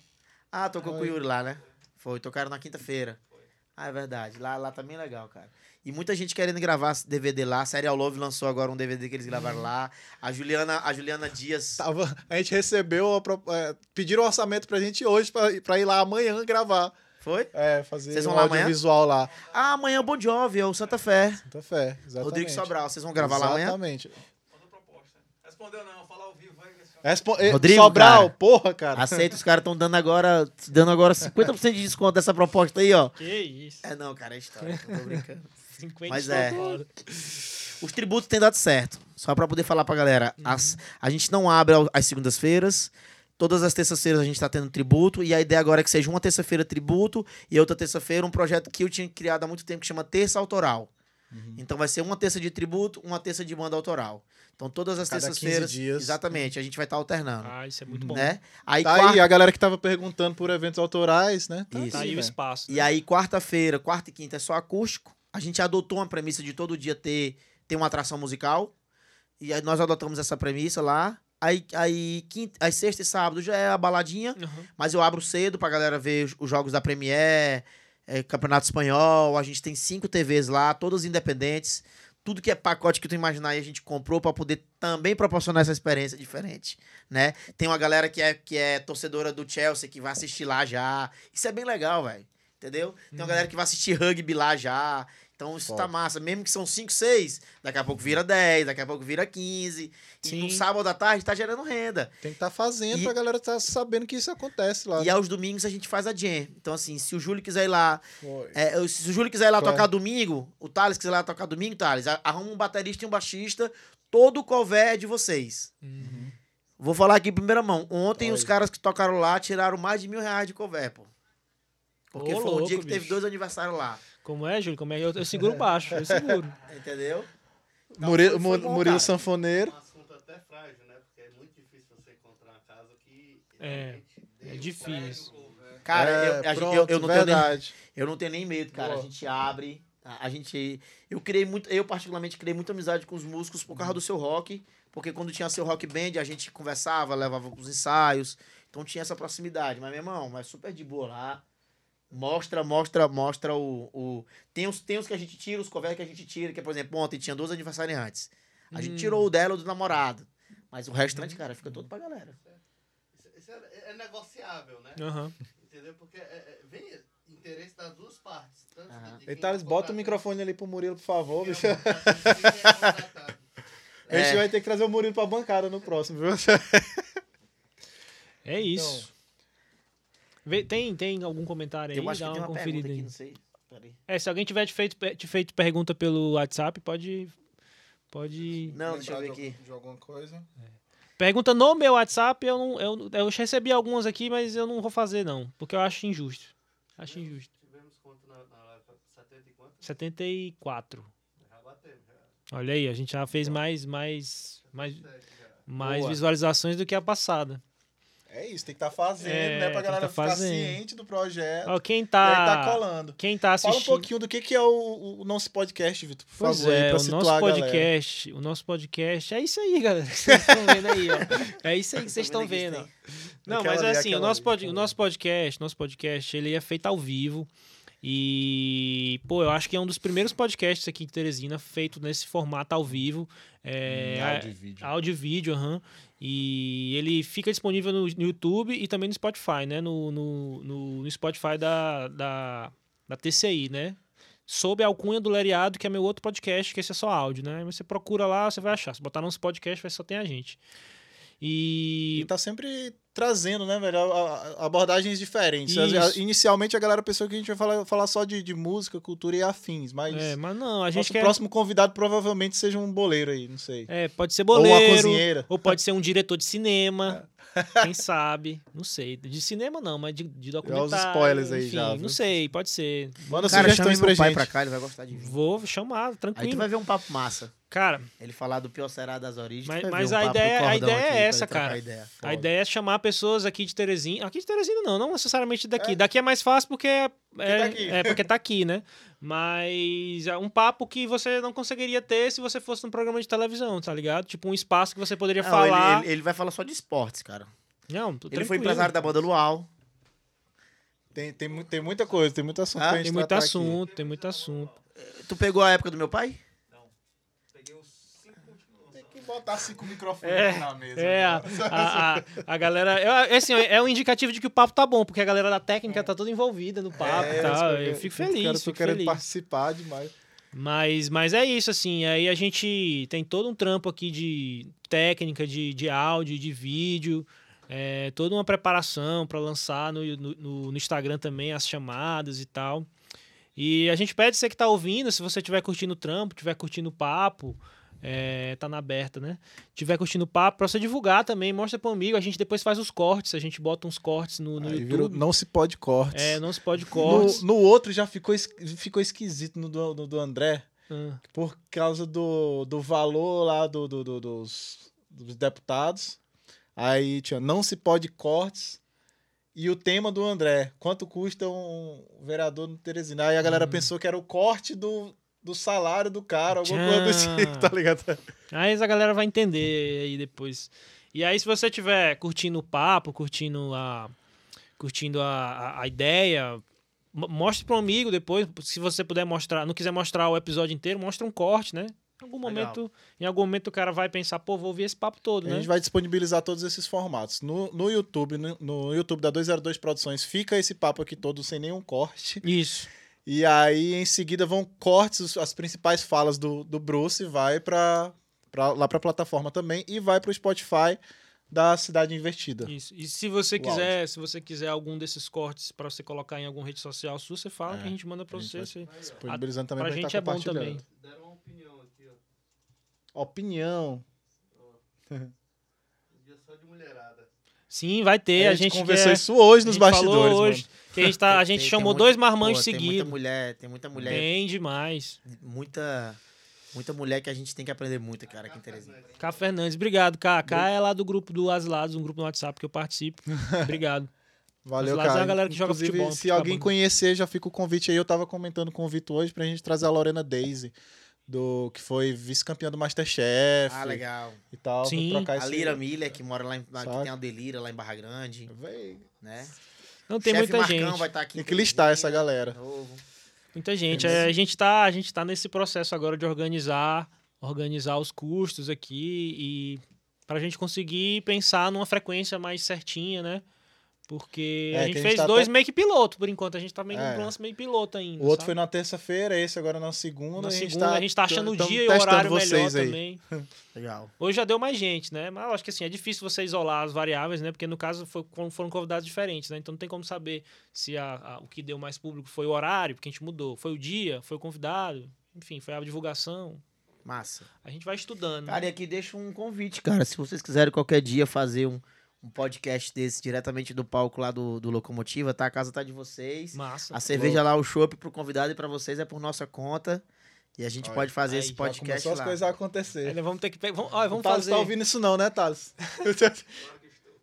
Ah, tocou com o Oi. Yuri lá, né? Foi, tocaram na quinta-feira. Ah, é verdade. Lá, lá também é legal, cara. E muita gente querendo gravar DVD lá. A Serial Love lançou agora um DVD que eles gravaram lá. A Juliana, a Juliana Dias. Tava, a gente recebeu, a é, pediram um orçamento pra gente hoje pra, pra ir lá amanhã gravar. Foi? É, fazer Vocês vão um lá amanhã? audiovisual lá. Ah, amanhã é o Bon Jovi, é o Santa Fé. Santa Fé, exatamente. Rodrigo Sobral, vocês vão gravar lá amanhã? Exatamente. Mandou proposta. Respondeu não, fala ao vivo aí. que esse- Respo- eh, Rodrigo, Sobral, cara. porra, cara. Aceita, os caras estão dando agora, dando agora 50% de desconto dessa proposta aí, ó. Que isso. É não, cara, é história, eu tô brincando. 50 Mas é. Os tributos têm dado certo. Só pra poder falar pra galera. As, a gente não abre às segundas-feiras. Todas as terças-feiras a gente tá tendo tributo. E a ideia agora é que seja uma terça-feira tributo e outra terça-feira um projeto que eu tinha criado há muito tempo que chama Terça Autoral. Então vai ser uma terça de tributo, uma terça de banda autoral. Então todas as Cada 15 terças-feiras. dias. Exatamente, a gente vai estar alternando. Ah, isso é muito bom. Né? Aí, Tá quarta- aí, a galera que tava perguntando por eventos autorais, né? Tá Isso. Tá aí o velho. espaço. E aí, quarta-feira, quarta e quinta é só acústico. A gente adotou uma premissa de todo dia ter, ter uma atração musical. E aí nós adotamos essa premissa lá. Aí, aí, quinta, aí sexta e sábado já é a baladinha, Uhum. mas eu abro cedo pra galera ver os, os jogos da Premier, é, Campeonato Espanhol. A gente tem cinco TVs lá, todas independentes. Tudo que é pacote que tu imaginar aí a gente comprou pra poder também proporcionar essa experiência diferente, né? Tem uma galera que é, que é torcedora do Chelsea que vai assistir lá já. Isso é bem legal, velho. Entendeu? Tem uma galera que vai assistir rugby lá já. Então isso tá Foda. massa. Mesmo que são 5, 6, daqui a pouco vira 10, daqui a pouco vira 15. E Sim. no sábado à tarde tá gerando renda. Tem que estar fazendo E- pra galera estar sabendo que isso acontece lá. E aos domingos a gente faz a jam. Então, assim, se o Júlio quiser ir lá. É, se o Júlio quiser ir lá Vai. tocar domingo, o Thales quiser ir lá tocar domingo, Thales, arruma um baterista e um baixista, todo o cover é de vocês. Uhum. Vou falar aqui em primeira mão. Ontem os caras que tocaram lá tiraram mais de mil reais de cover, pô. Porque Ô, foi um louco, dia que teve bicho. dois aniversários lá. Como é, Júlio? Como é? Eu, eu seguro baixo, eu seguro. Entendeu? Murilo, Murilo cara. Sanfoneiro. um assunto até frágil, né? Porque é muito difícil você encontrar uma casa que. É, É difícil. Cara, É, eu, a gente- pronto, eu, eu não tenho nem, verdade. eu não tenho nem medo, cara. A Boa. gente abre. A, a gente. Eu criei muito. Eu, particularmente, criei muita amizade com os músicos por causa do seu rock. Porque quando tinha seu rock band, a gente conversava, levava pros ensaios. Então tinha essa proximidade. Mas, meu irmão, é super de boa lá. Mostra, mostra, mostra o. o... Tem, os, tem os que a gente tira, os covers que a gente tira, que, por exemplo, ontem tinha dois aniversariantes. A gente Hum. tirou o dela do namorado. Mas o restante, cara, fica todo pra galera. Isso, é, é negociável, né?Ão Entendeu? Porque é, é- vem interesse das duas partes. Tanto Aham. de quem Thales, é bota o microfone ali pro Murilo, por favor, é bicho. é. A gente vai ter que trazer o Murilo pra bancada no próximo, viu? É isso. Vê- tem, tem algum comentário aí? Eu acho Dá que tem uma uma conferida aqui, aí. não sei. É, se alguém tiver te feito, te feito pergunta pelo WhatsApp, pode. Pode. Não, deixa eu ver aqui. De alguma coisa. Pergunta no meu WhatsApp, eu não. Eu, eu recebi algumas aqui, mas eu não vou fazer, não. Porque eu acho injusto. Acho injusto. Tivemos quanto na, na live? 70 e quanto? 74. Já batemos, já. Olha aí, a gente já fez mais, mais, mais, mais Boa. visualizações do que a passada. É isso, tem que estar fazendo, É, né? Pra galera tá ficar fazendo. ciente do projeto. Ó, quem E aí tá, tá colando. quem tá Fala um assistindo... pouquinho do que, que é o, o nosso podcast, Vitor, por Pois favor, aí, é, pra o nosso podcast, o nosso podcast é isso aí, galera. Vocês estão vendo aí, ó. É isso aí que vocês estão vendo. Não, mas é assim, o nosso, pod, o nosso podcast, nosso podcast, ele é feito ao vivo. E, pô, eu acho que é um dos primeiros podcasts aqui em Teresina feito nesse formato ao vivo. É, áudio e vídeo. áudio e vídeo, aham. E ele fica disponível no, no YouTube e também no Spotify, né? No, no, no- no Spotify da, da, da TCI, né? Sob a alcunha do Leriado, que é meu outro podcast, que esse é só áudio, né? Você procura lá, você vai achar. Se botar nosso podcast, vai só tem a gente. E E. tá sempre trazendo, né, velho, a- a- abordagens diferentes. Isso. Inicialmente a galera pensou que a gente vai falar, falar só de, de música, cultura e afins, mas É, mas não, a gente nosso quer. próximo convidado provavelmente seja um boleiro aí, não sei. É, pode ser Ou uma boleiro. cozinheira. Ou pode ser um diretor de cinema. É. Quem sabe? Não sei. De cinema não, mas de, de documentário. spoilers aí enfim, já, Não viu? sei, pode ser. Manda Cara, chama sugestões pra meu pai gente. pra cá, ele vai gostar de vir. Vou chamar, Aí tranquilo. tu vai ver um papo massa. Cara, Ele falar do pior será das origens. tu Mas- mas um a papo do ideia- a ideia é essa, cara. ideia. a ideia é chamar pessoas aqui de Teresina. Aqui de Teresina não, não necessariamente daqui. É. Daqui é mais fácil porque é, é, tá aqui. é porque tá aqui, né? Mas é um papo que você não conseguiria ter se você fosse num programa de televisão, tá ligado? Tipo um espaço que você poderia Não, falar. ele, ele- ele vai falar só de esportes, cara. Não, tô Ele foi empresário da banda Luau. Tem, tem, tem muita coisa, tem muito assunto Ah, Tem muito assunto, tem muito assunto. Tu pegou a época do meu pai? Peguei os cinco últimos. aqui. Tem que botar cinco microfones É, na mesa. É, a, agora. a, a, a galera. É, é assim, é um indicativo de que o papo tá bom, porque a galera da técnica tá toda envolvida no papo É, e tal. os- Eu fico os caras feliz, tão fico querendo feliz. participar demais. Mas, mas é isso, assim. Aí a gente tem todo um trampo aqui de técnica, de, de áudio, de vídeo. é, toda uma preparação para lançar no, no, no Instagram também as chamadas e tal. E a gente pede você que tá ouvindo, se você estiver curtindo o trampo, estiver curtindo o papo, é, tá na aberta, né? Tiver curtindo o papo, pra você divulgar também, mostra pro amigo. A gente depois faz os cortes, a gente bota uns cortes no, no Aí YouTube. virou- não se pode cortes. É, não se pode cortes. No, no outro já ficou, ficou esquisito no do, no do André, Ah, por causa do, do valor lá do, do- do- dos, dos deputados. Aí tinha não se pode cortes. E o tema do André, quanto custa um vereador no Teresina? Aí a galera Hum. pensou que era o corte do, do salário do cara, alguma Tchan. coisa do tipo, tá ligado? Aí a galera vai entender aí depois. E aí, se você estiver curtindo o papo, curtindo a, curtindo a, a, a ideia, mo- mostre para um amigo depois. Se você puder mostrar, não quiser mostrar o episódio inteiro, mostra um corte, né? Em algum Legal. momento, em algum momento o cara vai pensar, pô, vou ouvir esse papo todo, A né? gente vai disponibilizar todos esses formatos. No, no YouTube, no, no YouTube da 202 Produções, fica esse papo aqui todo sem nenhum corte. Isso. E aí, em seguida, vão cortes, as principais falas do, do Bruce, vai pra, pra, lá pra plataforma também e vai pro Spotify da Cidade Invertida. Isso. E se você O quiser, se você quiser algum desses cortes para você colocar em alguma rede social sua, você fala É, que a gente manda para a gente você. vai- você- Disponibilizando também pra pra gente estar é bom compartilhando. também. Deram uma opinião aqui, ó. Opinião. Dia só de mulherada. Sim, vai ter. a, a, gente conversou quer- isso hoje a nos bastidores, hoje mano. Que a gente, tá, a Tem- gente tem chamou muito- dois marmanjos Pô, Tem muita seguidos. mulher, tem muita mulher, Bem demais. muita, muita mulher que a gente tem que aprender muito, cara, aqui em Teresina. Cá Fernandes, obrigado, Cá. Cá é lá do grupo do Aslados, um grupo no WhatsApp que eu participo. Obrigado. Valeu, lados cara. é a galera que joga Inclusive, futebol, Se alguém conhecer, já fica o convite aí. Eu tava comentando com o Vitor hoje pra gente trazer a Lorena Daisy, do, que foi vice-campeã do Masterchef Ah, legal. e tal. Sim. trocar A esse- Lira Miller, que mora lá em. lá- que tem a Delira lá em Barra Grande, Véi, né? Não tem Chefe muita Marcão gente. vai estar aqui. Tem em que listar essa galera. novo. Muita gente. É, a, gente tá, a gente tá nesse processo agora de organizar, organizar os custos aqui e pra gente conseguir pensar numa frequência mais certinha, né? Porque É, a gente a gente fez tá dois até- meio que piloto, por enquanto. A gente tá meio É. lance meio piloto ainda. O outro sabe? foi na terça-feira, esse agora na segunda. Na a gente segunda, tá, a gente tá achando o dia e o horário melhor vocês aí. também. Legal. Hoje já deu mais gente, né? Mas eu acho que assim, é difícil você isolar as variáveis, né? Porque no caso foi, foram- convidados diferentes, né? Então não tem como saber se a, a- o que deu mais público foi o horário, porque a gente mudou. Foi o dia, foi o convidado, enfim, foi a divulgação. Massa. A gente vai estudando. né? Cara, e aqui deixa um convite, cara. Se vocês quiserem qualquer dia fazer um, um podcast desse diretamente do palco lá do, do Locomotiva, tá? A casa tá de vocês. Massa. A cerveja lá, o chopp pro convidado e pra vocês é por nossa conta. E a gente Olha, pode fazer aí, esse podcast Começou as lá. coisas a acontecer. Vamos ter que. pe- Vamos, olha, O vamos Thales fazer. tá ouvindo isso não, né, Thales?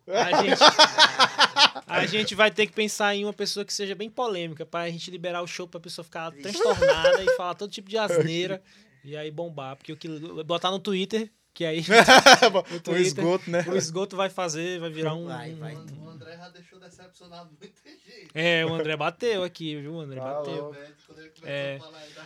A gente, a gente vai ter que pensar em uma pessoa que seja bem polêmica, pra gente liberar o show pra pessoa ficar transtornada e falar todo tipo de asneira e aí bombar. Porque o que botar no Twitter, que aí o esgoto, né? o esgoto vai fazer, vai virar um. Vai, vai. O André já deixou decepcionado muita gente. É, o André bateu aqui, viu? O André Falou. bateu. É,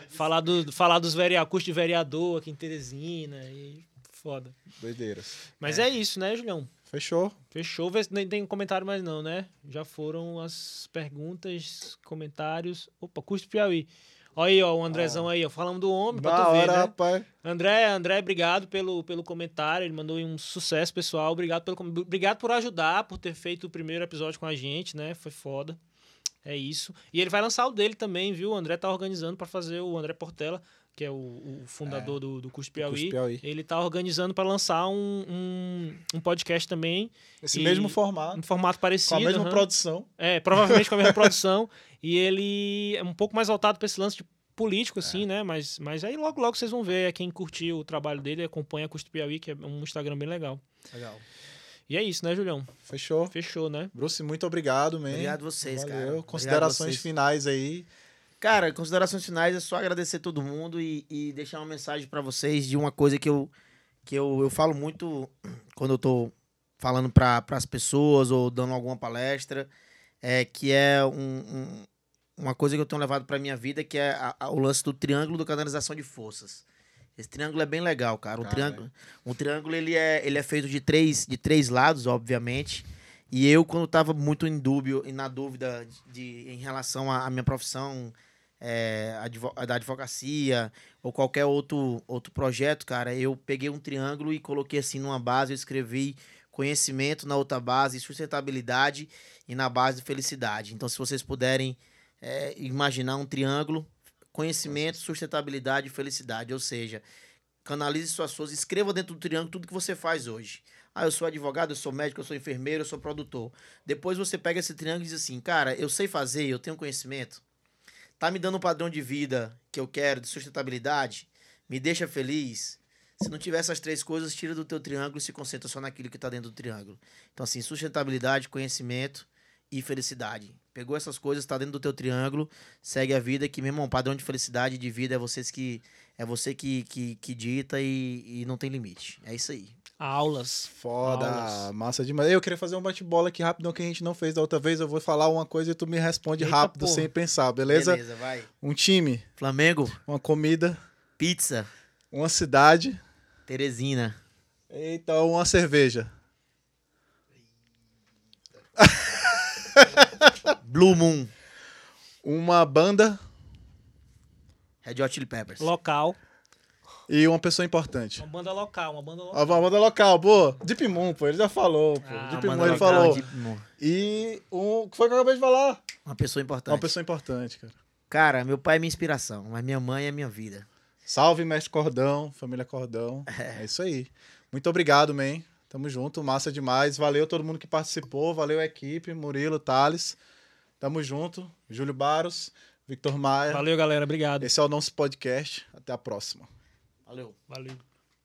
falar do, falar dos vereadores, de vereador aqui em Teresina e foda. Doideiras. Mas é. isso, né, Julião? Fechou. Fechou, vê se nem tem comentário mais não, né? Já foram as perguntas, comentários. Opa, custo Piauí. Olha aí, ó, o Andrezão aí, ó, falando do homem, pra Da tu ver, hora, né? rapaz. André, André, obrigado pelo, pelo comentário, ele mandou um sucesso, pessoal. Obrigado pelo obrigado por ajudar, por ter feito o primeiro episódio com a gente, né? Foi foda. É isso. E ele vai lançar o dele também, viu? O André tá organizando pra fazer o André Portela, que é o, o fundador do, do Custo Piauí. Custo Piauí. Ele tá organizando pra lançar um, um, um podcast também, Esse E- mesmo formato, um formato parecido. com a mesma aham. produção. É, provavelmente com a mesma produção. E ele é um pouco mais voltado para esse lance de político, assim, né? Mas, mas aí logo, logo vocês vão ver. Quem curtiu o trabalho dele, acompanha Custo Piauí, que é um Instagram bem legal. Legal. E é isso, né, Julião? Fechou. Fechou, né? Bruce, muito obrigado, man. Obrigado vocês, cara. Valeu. Obrigado Considerações vocês. finais aí. Cara, considerações finais é só agradecer todo mundo e, e deixar uma mensagem pra vocês de uma coisa que eu que eu, eu falo muito quando eu tô falando para as pessoas ou dando alguma palestra, é que é um, um- uma coisa que eu tenho levado pra minha vida, que é a- a- o lance do triângulo do canalização de forças. Esse triângulo é bem legal, cara. Um Cara, triângulo, um triângulo ele é, ele é feito de três, de três lados, obviamente. E eu, quando estava muito em dúvida e na dúvida de, em relação à à minha profissão é, advo- da advocacia ou qualquer outro, outro projeto, cara, eu peguei um triângulo e coloquei assim numa base, eu escrevi conhecimento na outra base, sustentabilidade e na base felicidade. Então, se vocês puderem é, imaginar um triângulo, conhecimento, sustentabilidade e felicidade, ou seja, canalize suas forças, escreva dentro do triângulo tudo que você faz hoje. Ah, eu sou advogado, eu sou médico, eu sou enfermeiro, eu sou produtor. Depois você pega esse triângulo e diz assim, cara, eu sei fazer, eu tenho conhecimento. Tá me dando um padrão de vida que eu quero, de sustentabilidade, me deixa feliz. Se não tiver essas três coisas, tira do teu triângulo e se concentra só naquilo que está dentro do triângulo. Então, assim, sustentabilidade, conhecimento e felicidade. Pegou essas coisas, está dentro do teu triângulo, segue a vida, que, meu irmão, padrão de felicidade de vida é, vocês que, é você que, que, que dita e, e não tem limite. É isso aí. Aulas. Foda, Aulas. massa demais. Eu queria fazer um bate-bola aqui rapidão que a gente não fez da outra vez. Eu vou falar uma coisa e tu me responde Eita, rápido, porra. sem pensar, beleza? Beleza, vai. Um time, Flamengo, uma comida, pizza, uma cidade, Teresina. eita, uma cerveja. Blue Moon. Uma banda Red Hot Chili Peppers. Local. E uma pessoa importante. Uma banda local, uma banda Ah, local. Uma banda local, pô. Deep Moon, pô, ele já falou, pô. Ah, Deep Moon, ele local, falou. Deep Moon. E um. O que foi que eu acabei de falar? Uma pessoa importante. Uma pessoa importante, cara. Cara, meu pai é minha inspiração, mas minha mãe é minha vida. Salve, mestre Cordão, família Cordão. É isso aí. Muito obrigado, man. Tamo junto, massa demais. Valeu todo mundo que participou, valeu a equipe, Murilo, Thales. Tamo junto. Júlio Baros, Victor Maia. Valeu, galera. Obrigado. Esse é o nosso podcast. Até a próxima. Valeu. Valeu.